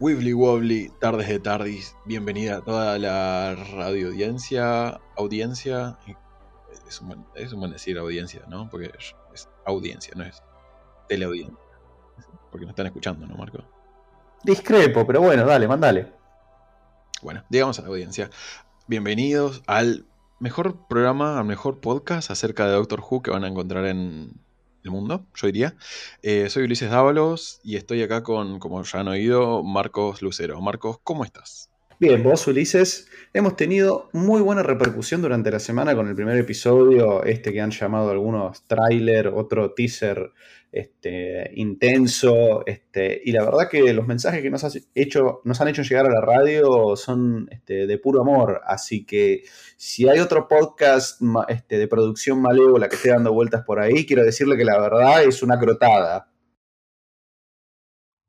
Wibbly Wobbly, tardes de tardis, bienvenida a toda la radio audiencia, audiencia, es un, buen, es un buen decir audiencia, ¿no? Porque es, es audiencia, no es teleaudiencia. Porque nos están escuchando, ¿no, Marco? Discrepo, pero bueno, dale, mandale. Bueno, digamos a la audiencia. Bienvenidos al mejor programa, al mejor podcast acerca de Doctor Who que van a encontrar en el mundo, yo diría. Eh, soy Ulises Dávalos y estoy acá con, como ya han oído, Marcos Lucero. Marcos, ¿cómo estás? Bien, vos Ulises, hemos tenido muy buena repercusión durante la semana con el primer episodio, este que han llamado algunos tráiler, otro teaser este, intenso, este, y la verdad que los mensajes que nos, hecho, nos han hecho llegar a la radio son este, de puro amor, así que si hay otro podcast este, de producción malévola que esté dando vueltas por ahí, quiero decirle que la verdad es una crotada.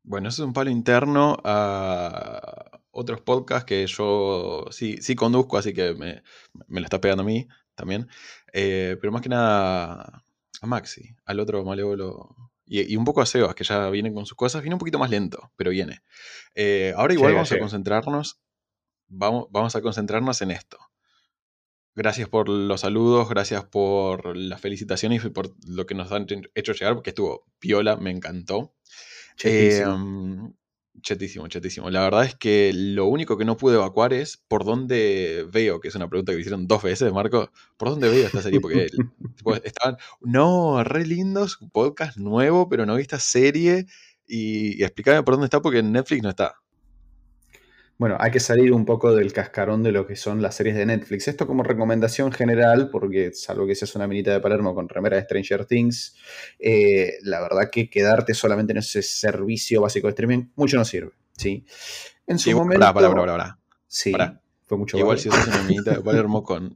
Bueno, eso es un palo interno a otros podcasts que yo sí, sí conduzco, así que me, me lo está pegando a mí también. Eh, pero más que nada a Maxi, al otro malévolo. Y, y, un poco a Sebas, que ya viene con sus cosas. Viene un poquito más lento, pero viene. Eh, ahora igual llega, vamos llega. a concentrarnos. Vamos, vamos a concentrarnos en esto. Gracias por los saludos, gracias por las felicitaciones y por lo que nos han hecho llegar, porque estuvo piola, me encantó. Eh, Chetísimo, chetísimo. La verdad es que lo único que no pude evacuar es por dónde veo, que es una pregunta que me hicieron dos veces, Marco, ¿por dónde veo esta serie? Porque estaban, no, re lindos, podcast nuevo, pero no vi esta serie y, y explícame por dónde está porque en Netflix no está. Bueno, hay que salir un poco del cascarón de lo que son las series de Netflix. Esto como recomendación general, porque salvo que seas una minita de Palermo con remera de Stranger Things, eh, la verdad que quedarte solamente en ese servicio básico de streaming mucho no sirve. ¿sí? En su sí, momento... Pará, pará, pará, pará. Sí, fue mucho Igual vale. si sos una minita de Palermo con,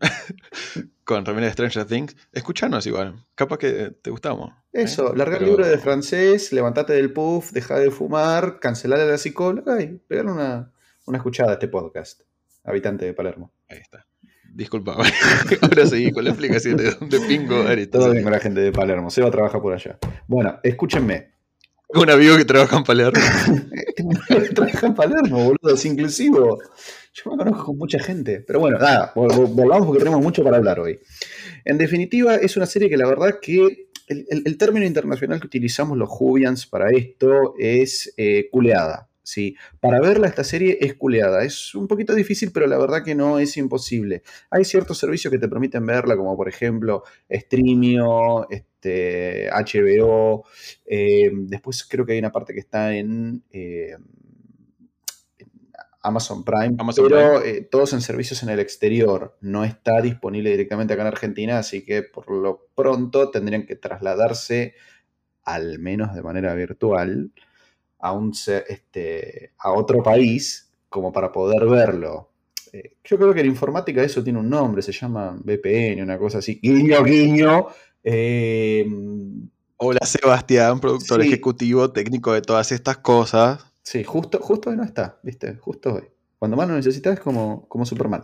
con remera de Stranger Things, escuchanos igual. Capaz que te gustamos. Eso, ¿eh? largar el libro de francés, levantate del puff, deja de fumar, cancelar a la psicóloga y pegarle una una escuchada a este podcast, habitante de Palermo. Ahí está. Disculpa, ahora seguí con la explicación de dónde pingo. Todo bien con la gente de Palermo, Seba trabaja por allá. Bueno, escúchenme. Un amigo que trabaja en Palermo. trabaja en Palermo, boludo, es inclusivo. Yo me conozco con mucha gente. Pero bueno, nada, volvamos porque tenemos mucho para hablar hoy. En definitiva, es una serie que la verdad que el, el, el término internacional que utilizamos los Jubians para esto es eh, culeada. ¿Sí? Para verla esta serie es culeada. Es un poquito difícil, pero la verdad que no es imposible. Hay ciertos servicios que te permiten verla, como por ejemplo Streamio, este, HBO. Eh, después creo que hay una parte que está en... Eh, Amazon Prime, Amazon pero Prime. Eh, todos en servicios en el exterior. No está disponible directamente acá en Argentina, así que por lo pronto tendrían que trasladarse, al menos de manera virtual, a, un, este, a otro país como para poder verlo. Eh, yo creo que en informática eso tiene un nombre, se llama VPN, una cosa así. Guiño, guiño. Eh, Hola Sebastián, productor sí. ejecutivo, técnico de todas estas cosas. Sí, justo, justo hoy no está, ¿viste? Justo hoy. Cuando más lo necesitas es como, como Superman.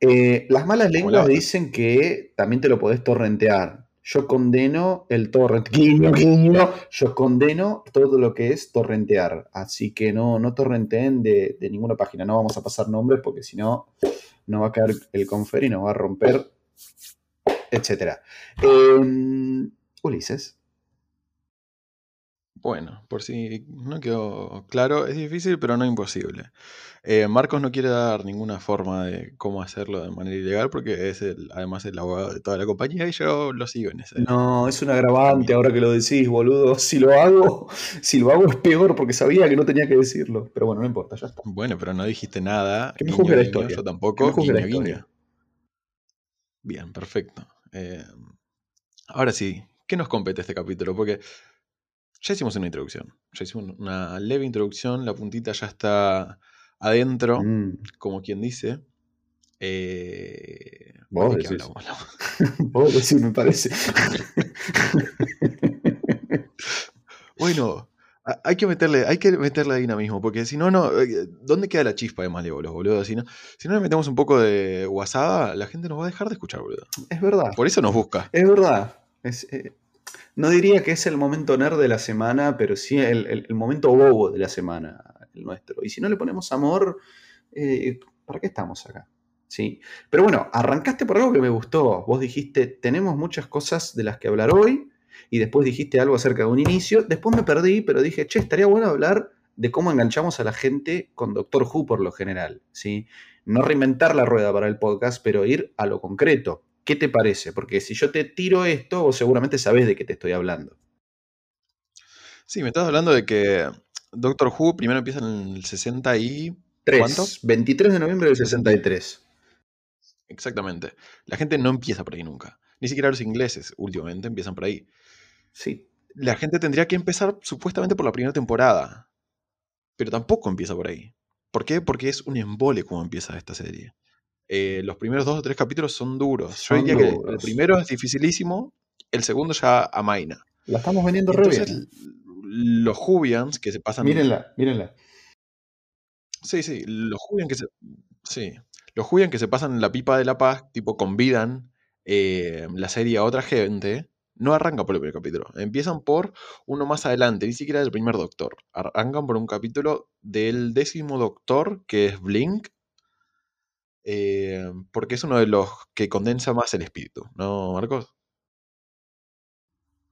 Eh, las malas lenguas dicen que también te lo podés torrentear yo condeno el torrent, guiño, guiño, yo condeno todo lo que es torrentear. Así que no, no torrenteen de, de ninguna página. No vamos a pasar nombres porque si no, nos va a caer el confer y nos va a romper, etc. Eh, Ulises. Bueno, por si no quedó claro, es difícil pero no imposible. Eh, Marcos no quiere dar ninguna forma de cómo hacerlo de manera ilegal porque es el, además el abogado de toda la compañía y yo lo sigo en ese. No, es un agravante ahora que lo decís, boludo. Si lo hago, si lo hago es peor porque sabía que no tenía que decirlo. Pero bueno, no importa, ya está. Bueno, pero no dijiste nada. Que me juzgue la historia. Yo tampoco. Que me la historia. Bien, perfecto. Eh, ahora sí, ¿qué nos compete este capítulo? Porque ya hicimos una introducción. Ya hicimos una leve introducción. La puntita ya está adentro, mm. como quien dice. Eh, Vos decís. Hablamos? Vos decís, me parece. bueno, hay que meterle, hay que meterle dinamismo, porque si no, no, eh, ¿dónde queda la chispa de Malévolos, boludo? Si no, si no le metemos un poco de WhatsApp, la gente nos va a dejar de escuchar, boludo. Es verdad. Por eso nos busca. Es verdad. Es, eh, no diría que es el momento nerd de la semana, pero sí el, el, el momento bobo de la semana. El nuestro. Y si no le ponemos amor, eh, ¿para qué estamos acá? ¿Sí? Pero bueno, arrancaste por algo que me gustó. Vos dijiste, tenemos muchas cosas de las que hablar hoy, y después dijiste algo acerca de un inicio. Después me perdí, pero dije, che, estaría bueno hablar de cómo enganchamos a la gente con Doctor Who por lo general. ¿sí? No reinventar la rueda para el podcast, pero ir a lo concreto. ¿Qué te parece? Porque si yo te tiro esto, vos seguramente sabés de qué te estoy hablando. Sí, me estás hablando de que Doctor Who primero empieza en el 60 y... ¿Cuánto? 23 de noviembre del 63. Exactamente. La gente no empieza por ahí nunca. Ni siquiera los ingleses últimamente empiezan por ahí. Sí. La gente tendría que empezar supuestamente por la primera temporada. Pero tampoco empieza por ahí. ¿Por qué? Porque es un embole como empieza esta serie. Eh, los primeros dos o tres capítulos son duros. Yo diría que el primero es dificilísimo, el segundo ya amaina. La estamos vendiendo re bien. Los Jubians que se pasan. Mírenla, mírenla. Sí, sí, los Jubians que se. Sí. Los Jubian que se pasan la pipa de la paz, tipo, convidan eh, la serie a otra gente. No arrancan por el primer capítulo. Empiezan por uno más adelante, ni siquiera del primer doctor. Arrancan por un capítulo del décimo doctor, que es Blink, eh, porque es uno de los que condensa más el espíritu, ¿no, Marcos?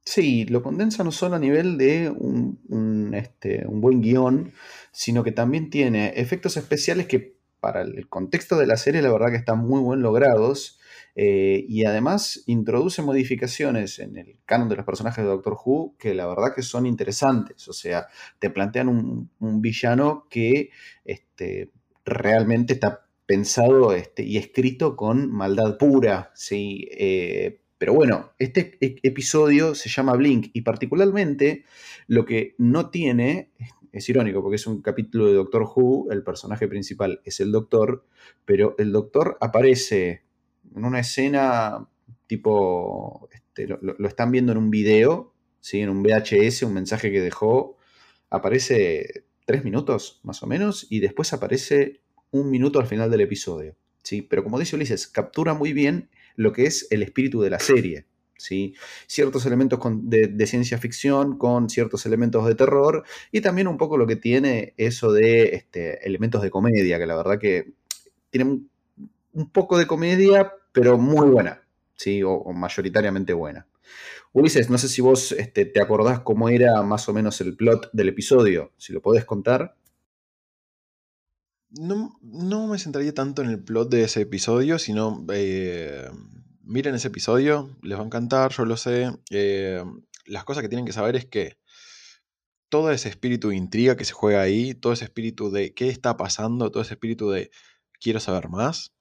Sí, lo condensa no solo a nivel de un, este, un buen guion, sino que también tiene efectos especiales que para el contexto de la serie la verdad que están muy buen logrados. Eh, y además introduce modificaciones en el canon de los personajes de Doctor Who que la verdad que son interesantes. O sea, te plantean un, villano que este, realmente está pensado este, y escrito con maldad pura, ¿sí? Eh, pero bueno, este e-, episodio se llama Blink y particularmente lo que no tiene, es irónico porque es un capítulo de Doctor Who, el personaje principal es el Doctor, pero el Doctor aparece en una escena tipo, este, lo, están viendo en un video, ¿sí? en un VHS, un mensaje que dejó, aparece tres minutos más o menos y después aparece un minuto al final del episodio. ¿sí? Pero como dice Ulises, captura muy bien lo que es el espíritu de la serie. ¿sí? Ciertos elementos de, ciencia ficción con ciertos elementos de terror y también un poco lo que tiene eso de este, elementos de comedia, que la verdad que tiene un, poco de comedia, pero muy buena, ¿sí? o, mayoritariamente buena. Ulises, no sé si vos este, te acordás cómo era más o menos el plot del episodio, si lo podés contar. No, me centraría tanto en el plot de ese episodio, sino eh, miren ese episodio, les va a encantar, yo lo sé. Eh, las cosas que tienen que saber es que todo ese espíritu de intriga que se juega ahí, todo ese espíritu de qué está pasando, todo ese espíritu de quiero saber más,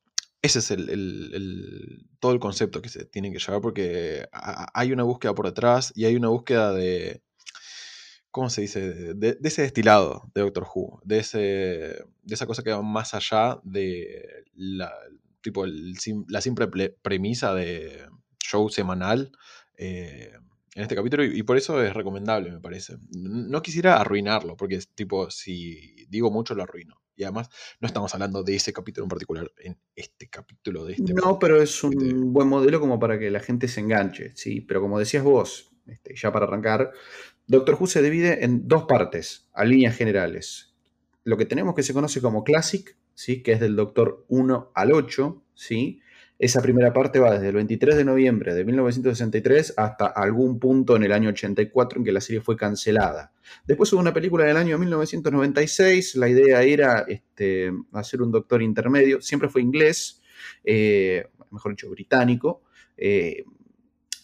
ese es el, todo el concepto que se tienen que llevar porque hay una búsqueda por detrás y hay una búsqueda de, ¿cómo se dice? De, ese destilado de Doctor Who, de, ese, de esa cosa que va más allá de la, tipo la simple premisa de show semanal eh, en este capítulo y, por eso es recomendable, me parece. No quisiera arruinarlo, porque es tipo, si digo mucho lo arruino. Y además, no estamos hablando de ese capítulo en particular, en este capítulo de este. No, pero es un buen modelo como para que la gente se enganche, sí. Pero como decías vos, este, ya para arrancar, Doctor Who se divide en dos partes, a líneas generales. Lo que tenemos que se conoce como Classic, ¿sí? que es del Doctor 1 al 8, ¿sí? Esa primera parte va desde el 23 de noviembre de 1963 hasta algún punto en el año 84 en que la serie fue cancelada. Después hubo una película del año 1996, la idea era este, hacer un doctor intermedio, siempre fue inglés, eh, mejor dicho, británico. Eh,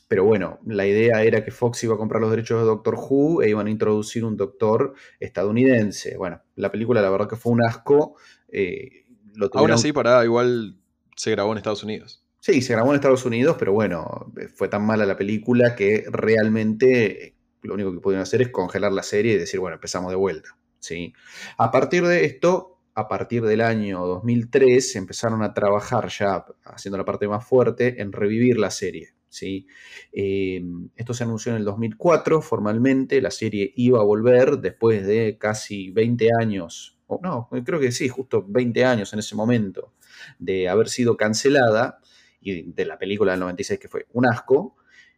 pero bueno, la idea era que Fox iba a comprar los derechos de Doctor Who e iban a introducir un doctor estadounidense. Bueno, la película la verdad que fue un asco. Eh, lo Aún así, para igual se grabó en Estados Unidos. Sí, se grabó en Estados Unidos, pero bueno, fue tan mala la película que realmente lo único que pudieron hacer es congelar la serie y decir, bueno, empezamos de vuelta. ¿sí? A partir de esto, a partir del año 2003, empezaron a trabajar ya, haciendo la parte más fuerte, en revivir la serie. ¿Sí? Em, esto se anunció en el 2004 formalmente, la serie iba a volver después de casi 20 años, no, creo que sí, justo 20 años en ese momento de haber sido cancelada, y de la película del 96 que fue un asco,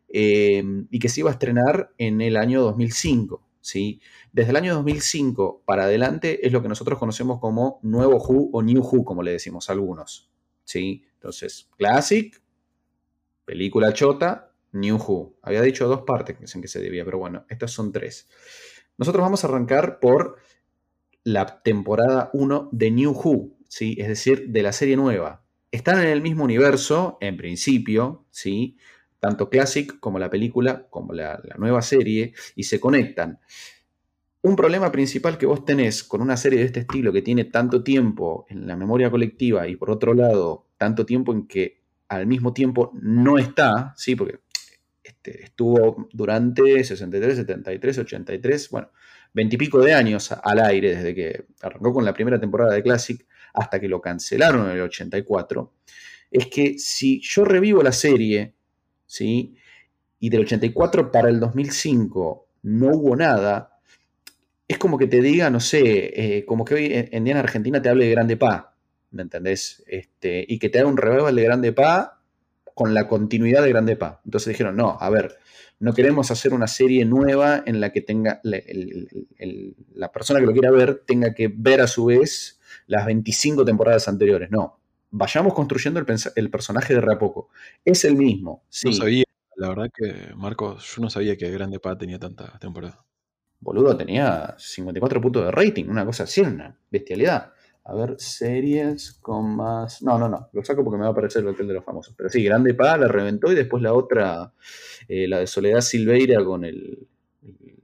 em, y que se iba a estrenar en el año 2005. ¿sí? Desde el año 2005 para adelante es lo que nosotros conocemos como Nuevo Who o New Who, como le decimos algunos, ¿sí? Entonces, Classic, película chota, New Who. Había dicho dos partes en que se debía, pero bueno, estas son tres. Nosotros vamos a arrancar por la temporada 1 de New Who, ¿sí? es decir, de la serie nueva. Están en el mismo universo, en principio, ¿sí? tanto Classic como la película, como la, la nueva serie, y se conectan. Un problema principal que vos tenés con una serie de este estilo que tiene tanto tiempo en la memoria colectiva y por otro lado, tanto tiempo en que al mismo tiempo no está, ¿sí? porque este, estuvo durante 63, 73, 83, bueno, veintipico de años al aire desde que arrancó con la primera temporada de Classic hasta que lo cancelaron en el 84, es que si yo revivo la serie, ¿sí? Y del 84 para el 2005 no hubo nada, es como que te diga, no sé, eh, como que hoy en día en Argentina te hable de Grande Pa, ¿me entendés? Este, y que te haga un revival de Grande Pa con la continuidad de Grande Pa. Entonces dijeron, no, a ver, no queremos hacer una serie nueva en la que tenga la persona que lo quiera ver tenga que ver a su vez las 25 temporadas anteriores. No, vayamos construyendo el, personaje de a poco. Es el mismo. Sí. No sabía, la verdad que, Marcos, yo no sabía que Grande Pa tenía tanta temporada. Boludo, tenía 54 puntos de rating, una cosa así, una bestialidad. A ver, series con más. No, no, no. Lo saco porque me va a aparecer el Hotel de los Famosos. Pero sí, Grande Pa la reventó y después la otra, eh, la de Soledad Silveira con el,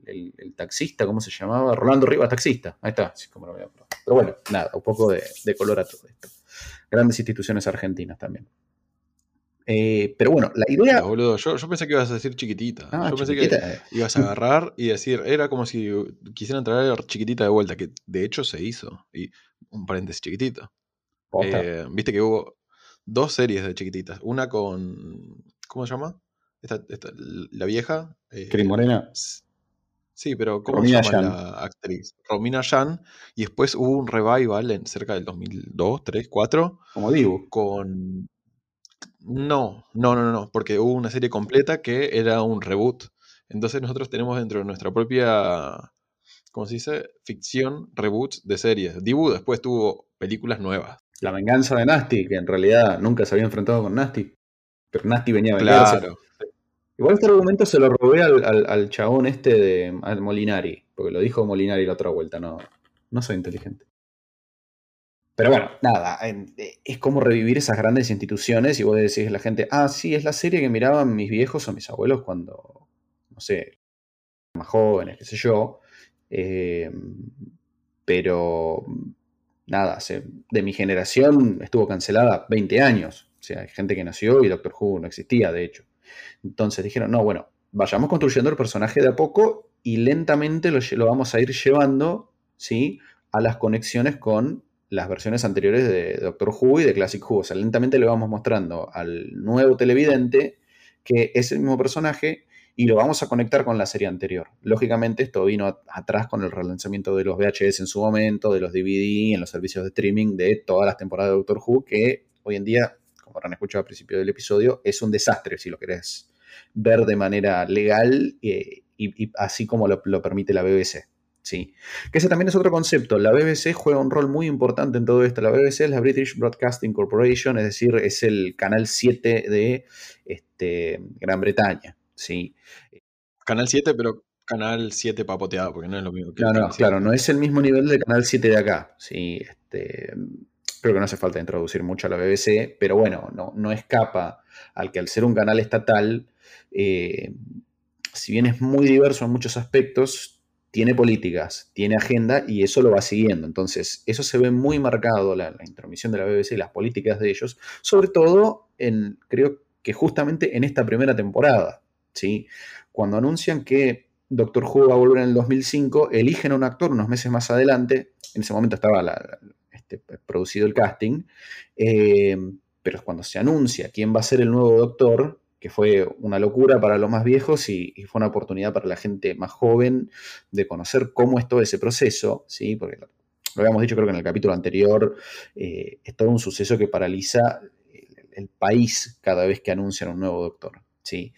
el, taxista, ¿cómo se llamaba? Rolando Rivas, taxista. Ahí está. como lo Pero bueno, nada, un poco de, de color a todo esto. Grandes instituciones argentinas también. Eh, pero bueno, la idea. boludo, yo, pensé que ibas a decir chiquitita. Ah, yo pensé que eh. ibas a agarrar y decir, era como si quisieran traer chiquitita de vuelta, que de hecho se hizo. Y un paréntesis chiquitito. Eh, Viste que hubo dos series de chiquititas. Una con. ¿Cómo se llama? la vieja. Eh, Morena. Sí, pero ¿cómo se llama la actriz? Romina Yan. Y después hubo un revival en cerca del 2002, 3, 4. Como digo. Con no, no, no, no, porque hubo una serie completa que era un reboot. Entonces nosotros tenemos dentro de nuestra propia, ¿cómo se dice? Ficción, reboots de series. Dibu después tuvo películas nuevas. La venganza de Nasty, que en realidad nunca se había enfrentado con Nasty. Pero Nasty venía a vengarse. Claro. Igual este argumento se lo robé al, al, chabón este de Molinari, porque lo dijo Molinari la otra vuelta, no, no soy inteligente. Pero bueno, nada, eh, es como revivir esas grandes instituciones y vos decís a la gente, ah, sí, es la serie que miraban mis viejos o mis abuelos cuando, no sé, más jóvenes, qué sé yo. Eh, pero nada, de mi generación estuvo cancelada 20 años. O sea, hay gente que nació y Doctor Who no existía, de hecho. Entonces dijeron, no, bueno, vayamos construyendo el personaje de a poco y lentamente lo, lo vamos a ir llevando, ¿sí? A las conexiones con las versiones anteriores de Doctor Who y de Classic Who. O sea, lentamente le vamos mostrando al nuevo televidente que es el mismo personaje y lo vamos a conectar con la serie anterior. Lógicamente, esto vino atrás con el relanzamiento de los VHS en su momento, de los DVD en los servicios de streaming de todas las temporadas de Doctor Who, que hoy en día, como habrán escuchado al principio del episodio, es un desastre si lo querés ver de manera legal eh, y, así como lo permite la BBC. Sí, que ese también es otro concepto. La BBC juega un rol muy importante en todo esto. La BBC es la British Broadcasting Corporation, es decir, es el canal 7 de este, Gran Bretaña. Sí. Canal 7, pero canal 7 papoteado, porque no es lo mismo que Claro, claro, no es el mismo nivel del canal 7 de acá. Sí, este, creo que no hace falta introducir mucho a la BBC, pero bueno, no, no escapa al que al ser un canal estatal, eh, si bien es muy diverso en muchos aspectos, tiene políticas, tiene agenda y eso lo va siguiendo. Entonces, eso se ve muy marcado, la, intromisión de la BBC y las políticas de ellos, sobre todo en, creo que justamente en esta primera temporada, ¿sí? Cuando anuncian que Doctor Who va a volver en el 2005, eligen a un actor unos meses más adelante, en ese momento estaba este, producido el casting, eh, pero cuando se anuncia quién va a ser el nuevo Doctor, que fue una locura para los más viejos y, fue una oportunidad para la gente más joven de conocer cómo es todo ese proceso, ¿sí? porque lo, habíamos dicho creo que en el capítulo anterior, eh, es todo un suceso que paraliza el, país cada vez que anuncian un nuevo doctor. ¿Sí?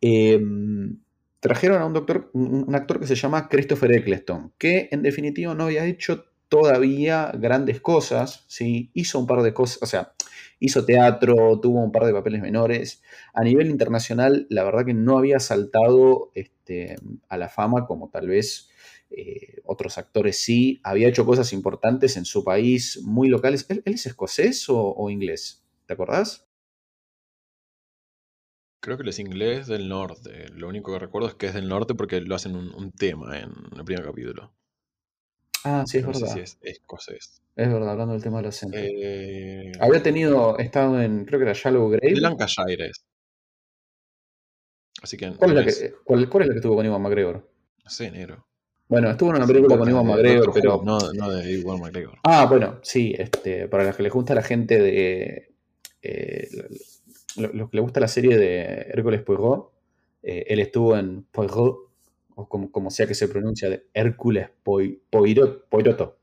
Em, trajeron a un doctor, un, actor que se llama Christopher Eccleston, que en definitiva no había hecho todavía grandes cosas, ¿sí? hizo un par de cosas, o sea, hizo teatro, tuvo un par de papeles menores. A nivel internacional, la verdad que no había saltado este, a la fama como tal vez eh, otros actores sí. Había hecho cosas importantes en su país, muy locales. ¿Él, él es escocés o, o inglés? ¿Te acordás? Creo que él es inglés del norte. Lo único que recuerdo es que es del norte porque lo hacen un, un tema en el primer capítulo. Ah, sí, es sé verdad. si es escocés. Es verdad, hablando del tema del acento. Eh, Había tenido, estado en, creo que era Shallow Grave. Lancashire es. Así que ¿Cuál es, la que, cuál, cuál es la que estuvo con Iwan McGregor? No sé, negro. Bueno, estuvo en una película con Iwan McGregor, pero. No, no de Iwan McGregor. Ah, bueno, sí, este, para los que les gusta la gente de. eh, los que les gusta la serie de Hércules Poirot, eh, él estuvo en Poirot, o como, como sea que se pronuncia, de Hércules Poi- Poirot, Poiroto.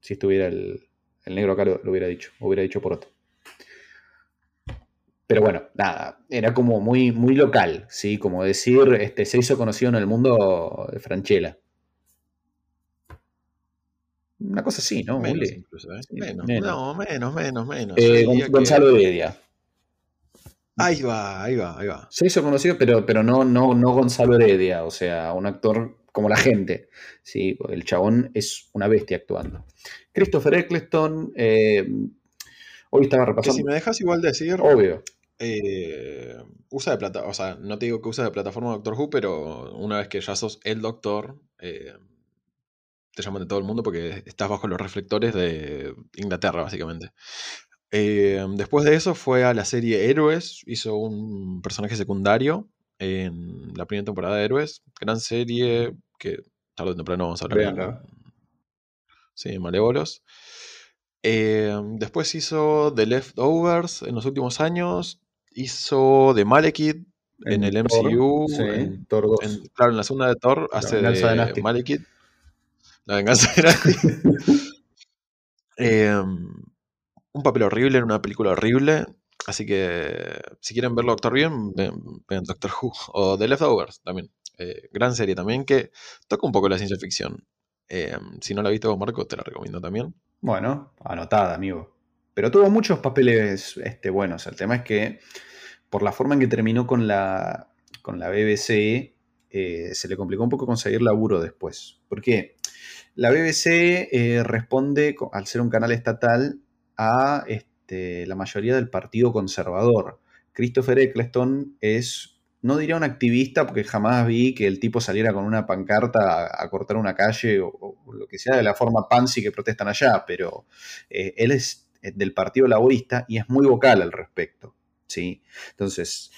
Si estuviera el, el negro acá lo, lo hubiera dicho, hubiera dicho Poroto. Pero bueno, nada, era como muy, muy local, ¿sí? Como decir, este, se hizo conocido en el mundo de Franchella. Una cosa así, ¿no? Menos incluso, ¿eh? Menos. menos. No, menos, menos, menos. Eh, que- Gonzalo Heredia. Ahí va, ahí va, ahí va. Se hizo conocido, pero, pero no, no, no Gonzalo Heredia, o sea, un actor como la gente. ¿sí? El chabón es una bestia actuando. Christopher Eccleston, eh, hoy estaba Que repasando. si me dejas igual decir, Obvio. eh, usa de plata, o sea, no te digo que usa de plataforma Doctor Who, pero una vez que ya sos el doctor, eh, te llaman de todo el mundo porque estás bajo los reflectores de Inglaterra, básicamente. Eh, después de eso fue a la serie Héroes, hizo un personaje secundario en la primera temporada de Héroes, gran serie que tarde o temprano vamos a hablar sí, Malévolos. Eh, después hizo The Leftovers en los últimos años, hizo The Malekith en, el Thor, MCU, sí, en- Thor 2. en- claro, en la segunda de Thor La hace venganza de de. Malekith. La venganza de Nasty. Eh, un papel horrible en una película horrible. Así que si quieren verlo actuar bien, ven, Doctor Who o The Leftovers también. Eh, gran serie también que toca un poco la ciencia ficción. Eh, si no la viste vos, Marco, te la recomiendo también. Bueno, anotada, amigo. Pero tuvo muchos papeles este, buenos. El tema es que, por la forma en que terminó con la, con la BBC, eh, se le complicó un poco conseguir laburo después. ¿Por qué? La BBC eh, responde, al ser un canal estatal, a este, la mayoría del Partido Conservador. Christopher Eccleston es, no diría un activista, porque jamás vi que el tipo saliera con una pancarta a, cortar una calle o, lo que sea de la forma pansy que protestan allá, pero eh, él es eh, del Partido Laborista y es muy vocal al respecto. ¿sí? Entonces,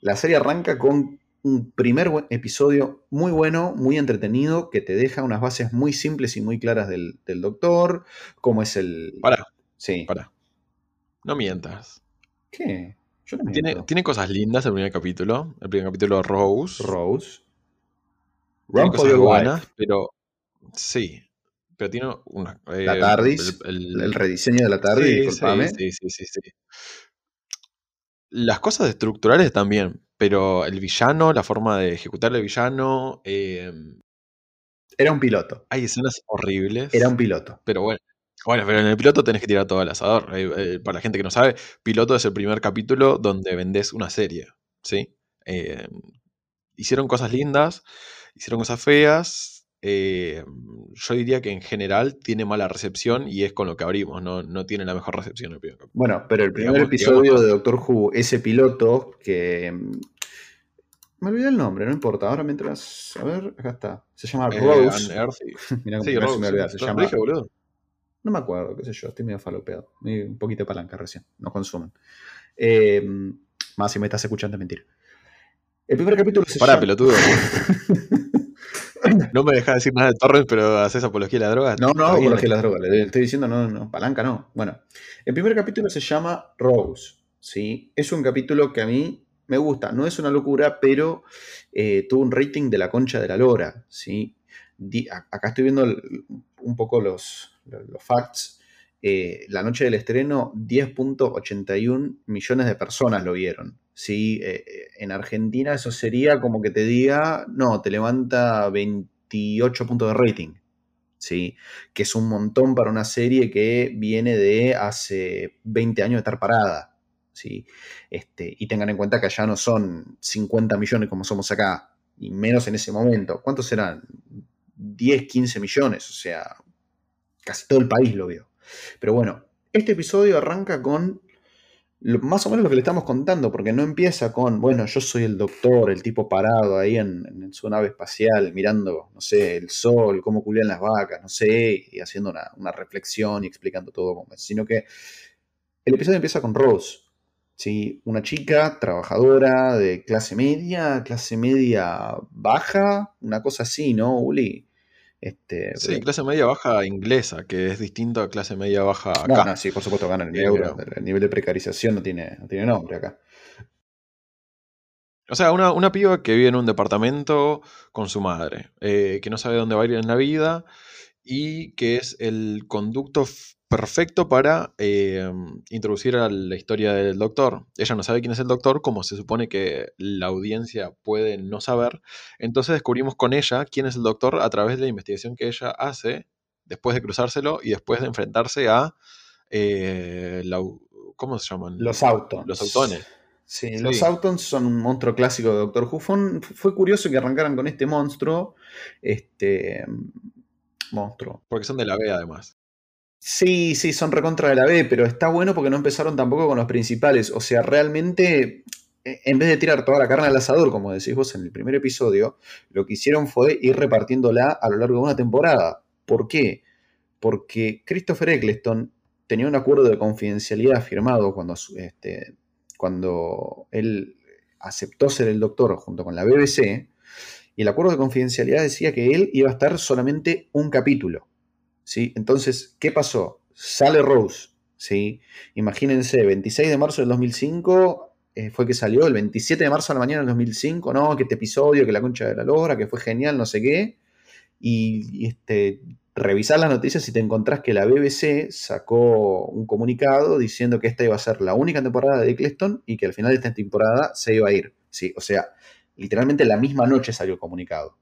la serie arranca con un primer episodio muy bueno, muy entretenido, que te deja unas bases muy simples y muy claras del, del doctor, cómo es el... Pará, Sí. pará. No mientas. ¿Qué? Yo no Tiene, tiene cosas lindas el primer capítulo. El primer capítulo Rose. Rose. Tiene for cosas buenas, life. pero sí. Pero tiene una. La eh, TARDIS. el- El, rediseño de la TARDIS, Sí, disculpame. sí, sí, sí, sí, sí. Las cosas estructurales también, pero el villano, la forma de ejecutar el villano, eh, Era un piloto. hay escenas horribles, Era un piloto. pero bueno. Bueno, pero en el piloto tenés que tirar todo al asador. Eh, para la gente que no sabe, piloto es el primer capítulo donde vendés una serie, ¿sí? Eh, hicieron cosas lindas, hicieron cosas feas. Eh, yo diría que en general tiene mala recepción y es con lo que abrimos, no, no tiene la mejor recepción el primer. Bueno, pero el primer Digamos- episodio digamos- de Doctor Who, ese piloto que. mm, Me olvidé el nombre, no importa. Ahora mientras. A ver, acá está. Se llama Eh, Rose. Unearthly. Mira cómo Sí, Rose. me olvidaba. Se llama. dije, boludo. No me acuerdo, qué sé yo. Estoy medio falopeado. Un poquito de palanca recién. No consumen. Eh, más si me estás escuchando, es mentira. El primer capítulo se Pará, llama- pelotudo. No me dejas decir nada de Torres, pero haces apología de la droga. No, no, apología de las drogas. Le estoy diciendo, no, no, palanca no. Bueno, el primer capítulo se llama Rose. ¿sí? Es un capítulo que a mí me gusta. No es una locura, pero eh, tuvo un rating de la concha de la lora. ¿sí? Di- a- acá estoy viendo un poco los, los, los facts. Eh, la noche del estreno 10.81 millones de personas lo vieron. ¿sí? Eh, eh, en Argentina eso sería como que te diga, no, te levanta 28 puntos de rating. ¿sí? Que es un montón para una serie que viene de hace 20 años de estar parada. ¿sí? Este, y tengan en cuenta que allá no son 50 millones como somos acá, y menos en ese momento. ¿Cuántos serán? 10, 15 millones, o sea, casi todo el país lo vio. Pero bueno, este episodio arranca con más o menos lo que le estamos contando, porque no empieza con, bueno, yo soy el doctor, el tipo parado ahí en, su nave espacial, mirando, no sé, el sol, cómo culian las vacas, no sé, y haciendo una, reflexión y explicando todo sino que el episodio empieza con Rose, ¿sí? una chica trabajadora de clase media, clase media baja, una cosa así, ¿no, Uli? Este, sí, clase media baja inglesa, que es distinto a clase media baja acá. No, no, sí, por supuesto ganan en euros. El nivel de precarización no tiene, no tiene nombre acá. O sea, una, una, piba que vive en un departamento con su madre, eh, que no sabe dónde va a ir en la vida y que es el conducto perfecto para eh, introducir a la historia del doctor. Ella no sabe quién es el doctor, como se supone que la audiencia puede no saber. Entonces descubrimos con ella quién es el doctor a través de la investigación que ella hace después de cruzárselo y después de enfrentarse a... Eh, ¿Cómo se llaman? Los Autons. Los Autones. Sí, los Autons son un monstruo clásico de Doctor Who. Fue, curioso que arrancaran con este monstruo. Este. Monstruo. Porque son de la B además. Sí, sí, son recontra de la B, pero está bueno porque no empezaron tampoco con los principales. O sea, realmente, e, en vez de tirar toda la carne al asador, como decís vos en el primer episodio, lo que hicieron fue ir repartiéndola a lo largo de una temporada. ¿Por qué? Porque Christopher Eccleston tenía un acuerdo de confidencialidad firmado cuando, este, cuando él aceptó ser el doctor junto con la BBC, y el acuerdo de confidencialidad decía que él iba a estar solamente un capítulo. ¿Sí? Entonces, ¿qué pasó? Sale Rose, ¿sí? Imagínense, 26 de marzo del 2005 eh, fue que salió, el 27 de marzo a la mañana del 2005, ¿no? Que este episodio, que la concha de la lora, que fue genial, no sé qué. Y, este, revisar las noticias y te encontrás que la BBC sacó un comunicado diciendo que esta iba a ser la única temporada de Eccleston y que al final de esta temporada se iba a ir. Sí, o sea, literalmente la misma noche salió el comunicado.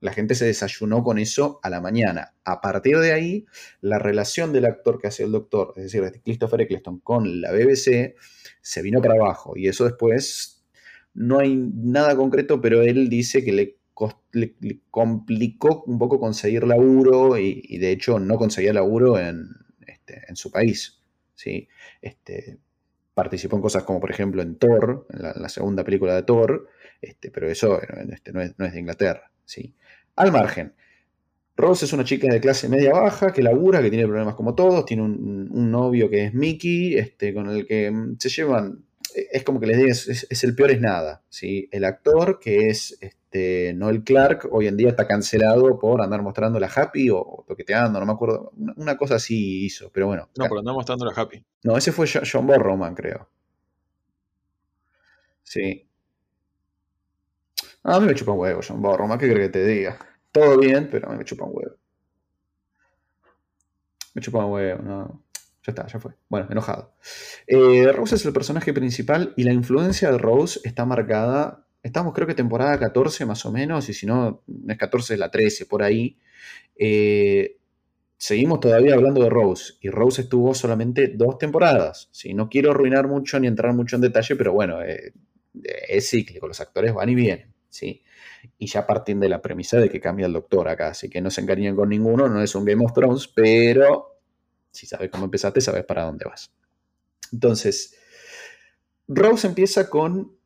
La gente se desayunó con eso a la mañana. A partir de ahí, la relación del actor que hace el doctor, es decir, de Christopher Eccleston, con la BBC, se vino para abajo. Y eso después, no hay nada concreto, pero él dice que le, complicó un poco conseguir laburo y, de hecho no conseguía laburo en, este, su país. ¿sí? Este, participó en cosas como, por ejemplo, en Thor, en la, segunda película de Thor, este, pero eso este, no, es, no es de Inglaterra. ¿sí? Al margen, Rose es una chica de clase media baja que labura, que tiene problemas como todos, tiene un, novio que es Mickey, este, con el que mm, se llevan, e, es como que les digo, es, el peor es nada. ¿sí? El actor, que es este, Noel Clark, hoy en día está cancelado por andar mostrando la Happy o, toqueteando, no me acuerdo, una, cosa así hizo, pero bueno. No, por andar mostrando la Happy. No, ese fue John Borroman, creo. Sí. A mí me chupa un huevo, John Borroman, ¿qué crees que te diga? Todo bien, pero a mí me chupa un huevo. Me chupa un huevo, no. Ya está, ya fue. Bueno, enojado. Eh, Rose es el personaje principal y la influencia de Rose está marcada. Estamos, creo que temporada 14 más o menos, y si no, no es 14, es la 13, por ahí. Eh, seguimos todavía hablando de Rose, y Rose estuvo solamente dos temporadas. ¿sí? No quiero arruinar mucho ni entrar mucho en detalle, pero bueno, eh, es cíclico, los actores van y vienen. ¿Sí? Y ya parten de la premisa de que cambia el doctor acá, así que no se encariñen con ninguno, no es un Game of Thrones, pero si sabes cómo empezaste, sabes para dónde vas. Entonces, Rose empieza con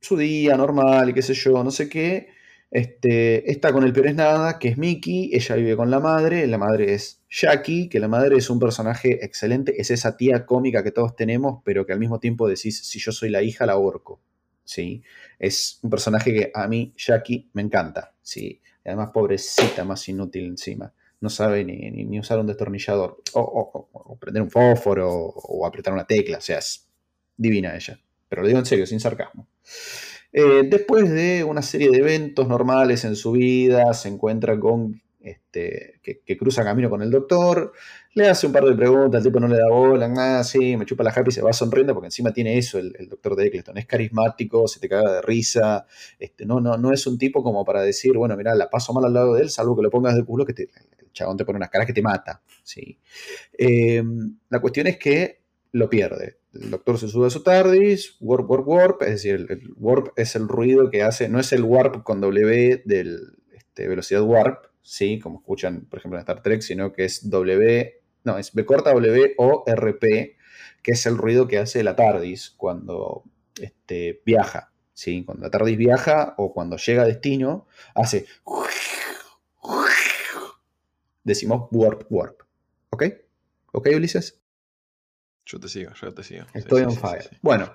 su día normal y qué sé yo, no sé qué. Este, está con el peor es nada, que es Mickey, ella vive con la madre, la madre es Jackie, que la madre es un personaje excelente, es esa tía cómica que todos tenemos, pero que al mismo tiempo decís, si yo soy la hija, la ahorco. ¿Sí? Es un personaje que a mí, Jackie, me encanta, ¿sí? Además, pobrecita, más inútil encima. No sabe ni, usar un destornillador, o, prender un fósforo, o apretar una tecla, o sea, es divina ella. Pero lo digo en serio, sin sarcasmo. Eh, después de una serie de eventos normales en su vida, se encuentra con este, que, cruza camino con el doctor, le hace un par de preguntas, el tipo no le da bola, nada, sí, me chupa la happy y se va sonriendo porque encima tiene eso el, doctor de Eccleston, es carismático, se te caga de risa, este, no, no, no es un tipo como para decir, bueno, mira, la paso mal al lado de él, salvo que lo pongas de culo, que el chabón te pone unas caras que te mata, ¿sí? Em, la cuestión es que lo pierde. El doctor se sube a su TARDIS, warp, warp, warp, es decir, el, warp es el ruido que hace, no es el warp con W del este, velocidad warp, ¿sí? como escuchan, por ejemplo, en Star Trek, sino que es W, no, es B corta W o RP, que es el ruido que hace la TARDIS cuando este, viaja. ¿sí? Cuando la TARDIS viaja o cuando llega a destino, hace. Decimos warp, warp. ¿Ok? ¿Ok, Ulises? Yo te sigo, yo te sigo. Estoy on fire. bueno.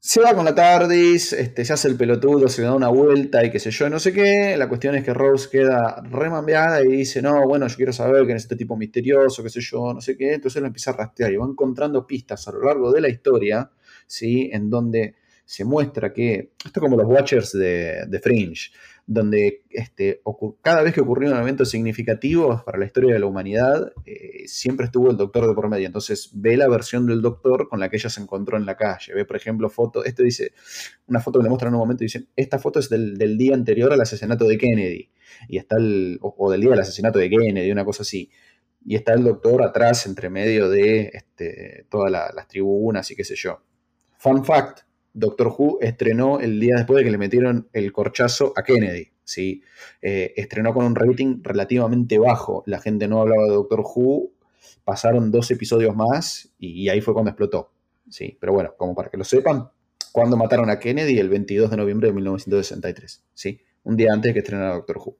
Se va con la TARDIS, este, se hace el pelotudo, se le da una vuelta y qué sé yo, no sé qué. La cuestión es que Rose queda remambeada y dice, no, bueno, yo quiero saber quién es este tipo misterioso, qué sé yo, no sé qué. Entonces lo empieza a rastrear y va encontrando pistas a lo largo de la historia, ¿sí? En donde se muestra que, esto es como los Watchers de, de Fringe, donde este, cada vez que ocurrió un evento significativo para la historia de la humanidad, eh, siempre estuvo el doctor de por medio. Entonces ve la versión del doctor con la que ella se encontró en la calle. Ve, por ejemplo, foto, esto dice, una foto que le muestran en un momento dicen, esta foto es del, día anterior al asesinato de Kennedy. Y está el, o, del día del asesinato de Kennedy, una cosa así. Y está el doctor atrás, entre medio de este, todas las tribunas y qué sé yo. Fun fact, Doctor Who estrenó el día después de que le metieron el corchazo a Kennedy. ¿sí? Eh, estrenó con un rating relativamente bajo. La gente no hablaba de Doctor Who. Pasaron dos episodios más y, ahí fue cuando explotó. ¿sí? Pero bueno, como para que lo sepan, cuando mataron a Kennedy, el 22 de noviembre de 1963. ¿sí? Un día antes de que estrenara Doctor Who.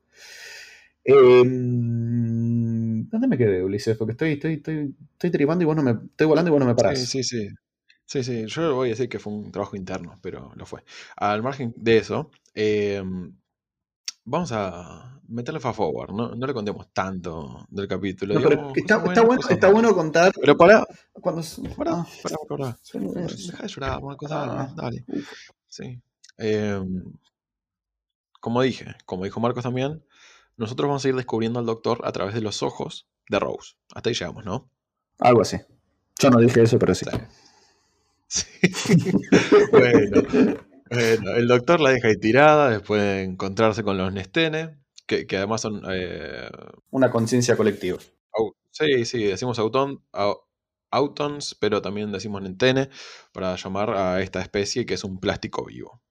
Em, ¿Dónde me quedé, Ulises? Porque estoy, estoy, estoy, y vos me. Estoy volando y vos no me parás. Sí, sí, sí. Sí, sí, yo voy a decir que fue un trabajo interno, pero lo fue. Al margen de eso, em, vamos a meterle fast forward, ¿no? No le contemos tanto del capítulo. está, bueno, está bueno contar. Pero para. Cuando, para, ah. Deja de llorar, una cosa, ah, dale. Sí. Em, como dije, como dijo Marcos también, nosotros vamos a ir descubriendo al doctor a través de los ojos de Rose. Hasta ahí llegamos, ¿no? Algo así. Yo no dije eso, pero sí. bueno, el doctor la deja ahí tirada después de encontrarse con los Nestene, que, además son... Eh, Una conciencia colectiva. Sí, sí, decimos auton, Autons, pero también decimos Nestene para llamar a esta especie que es un plástico vivo,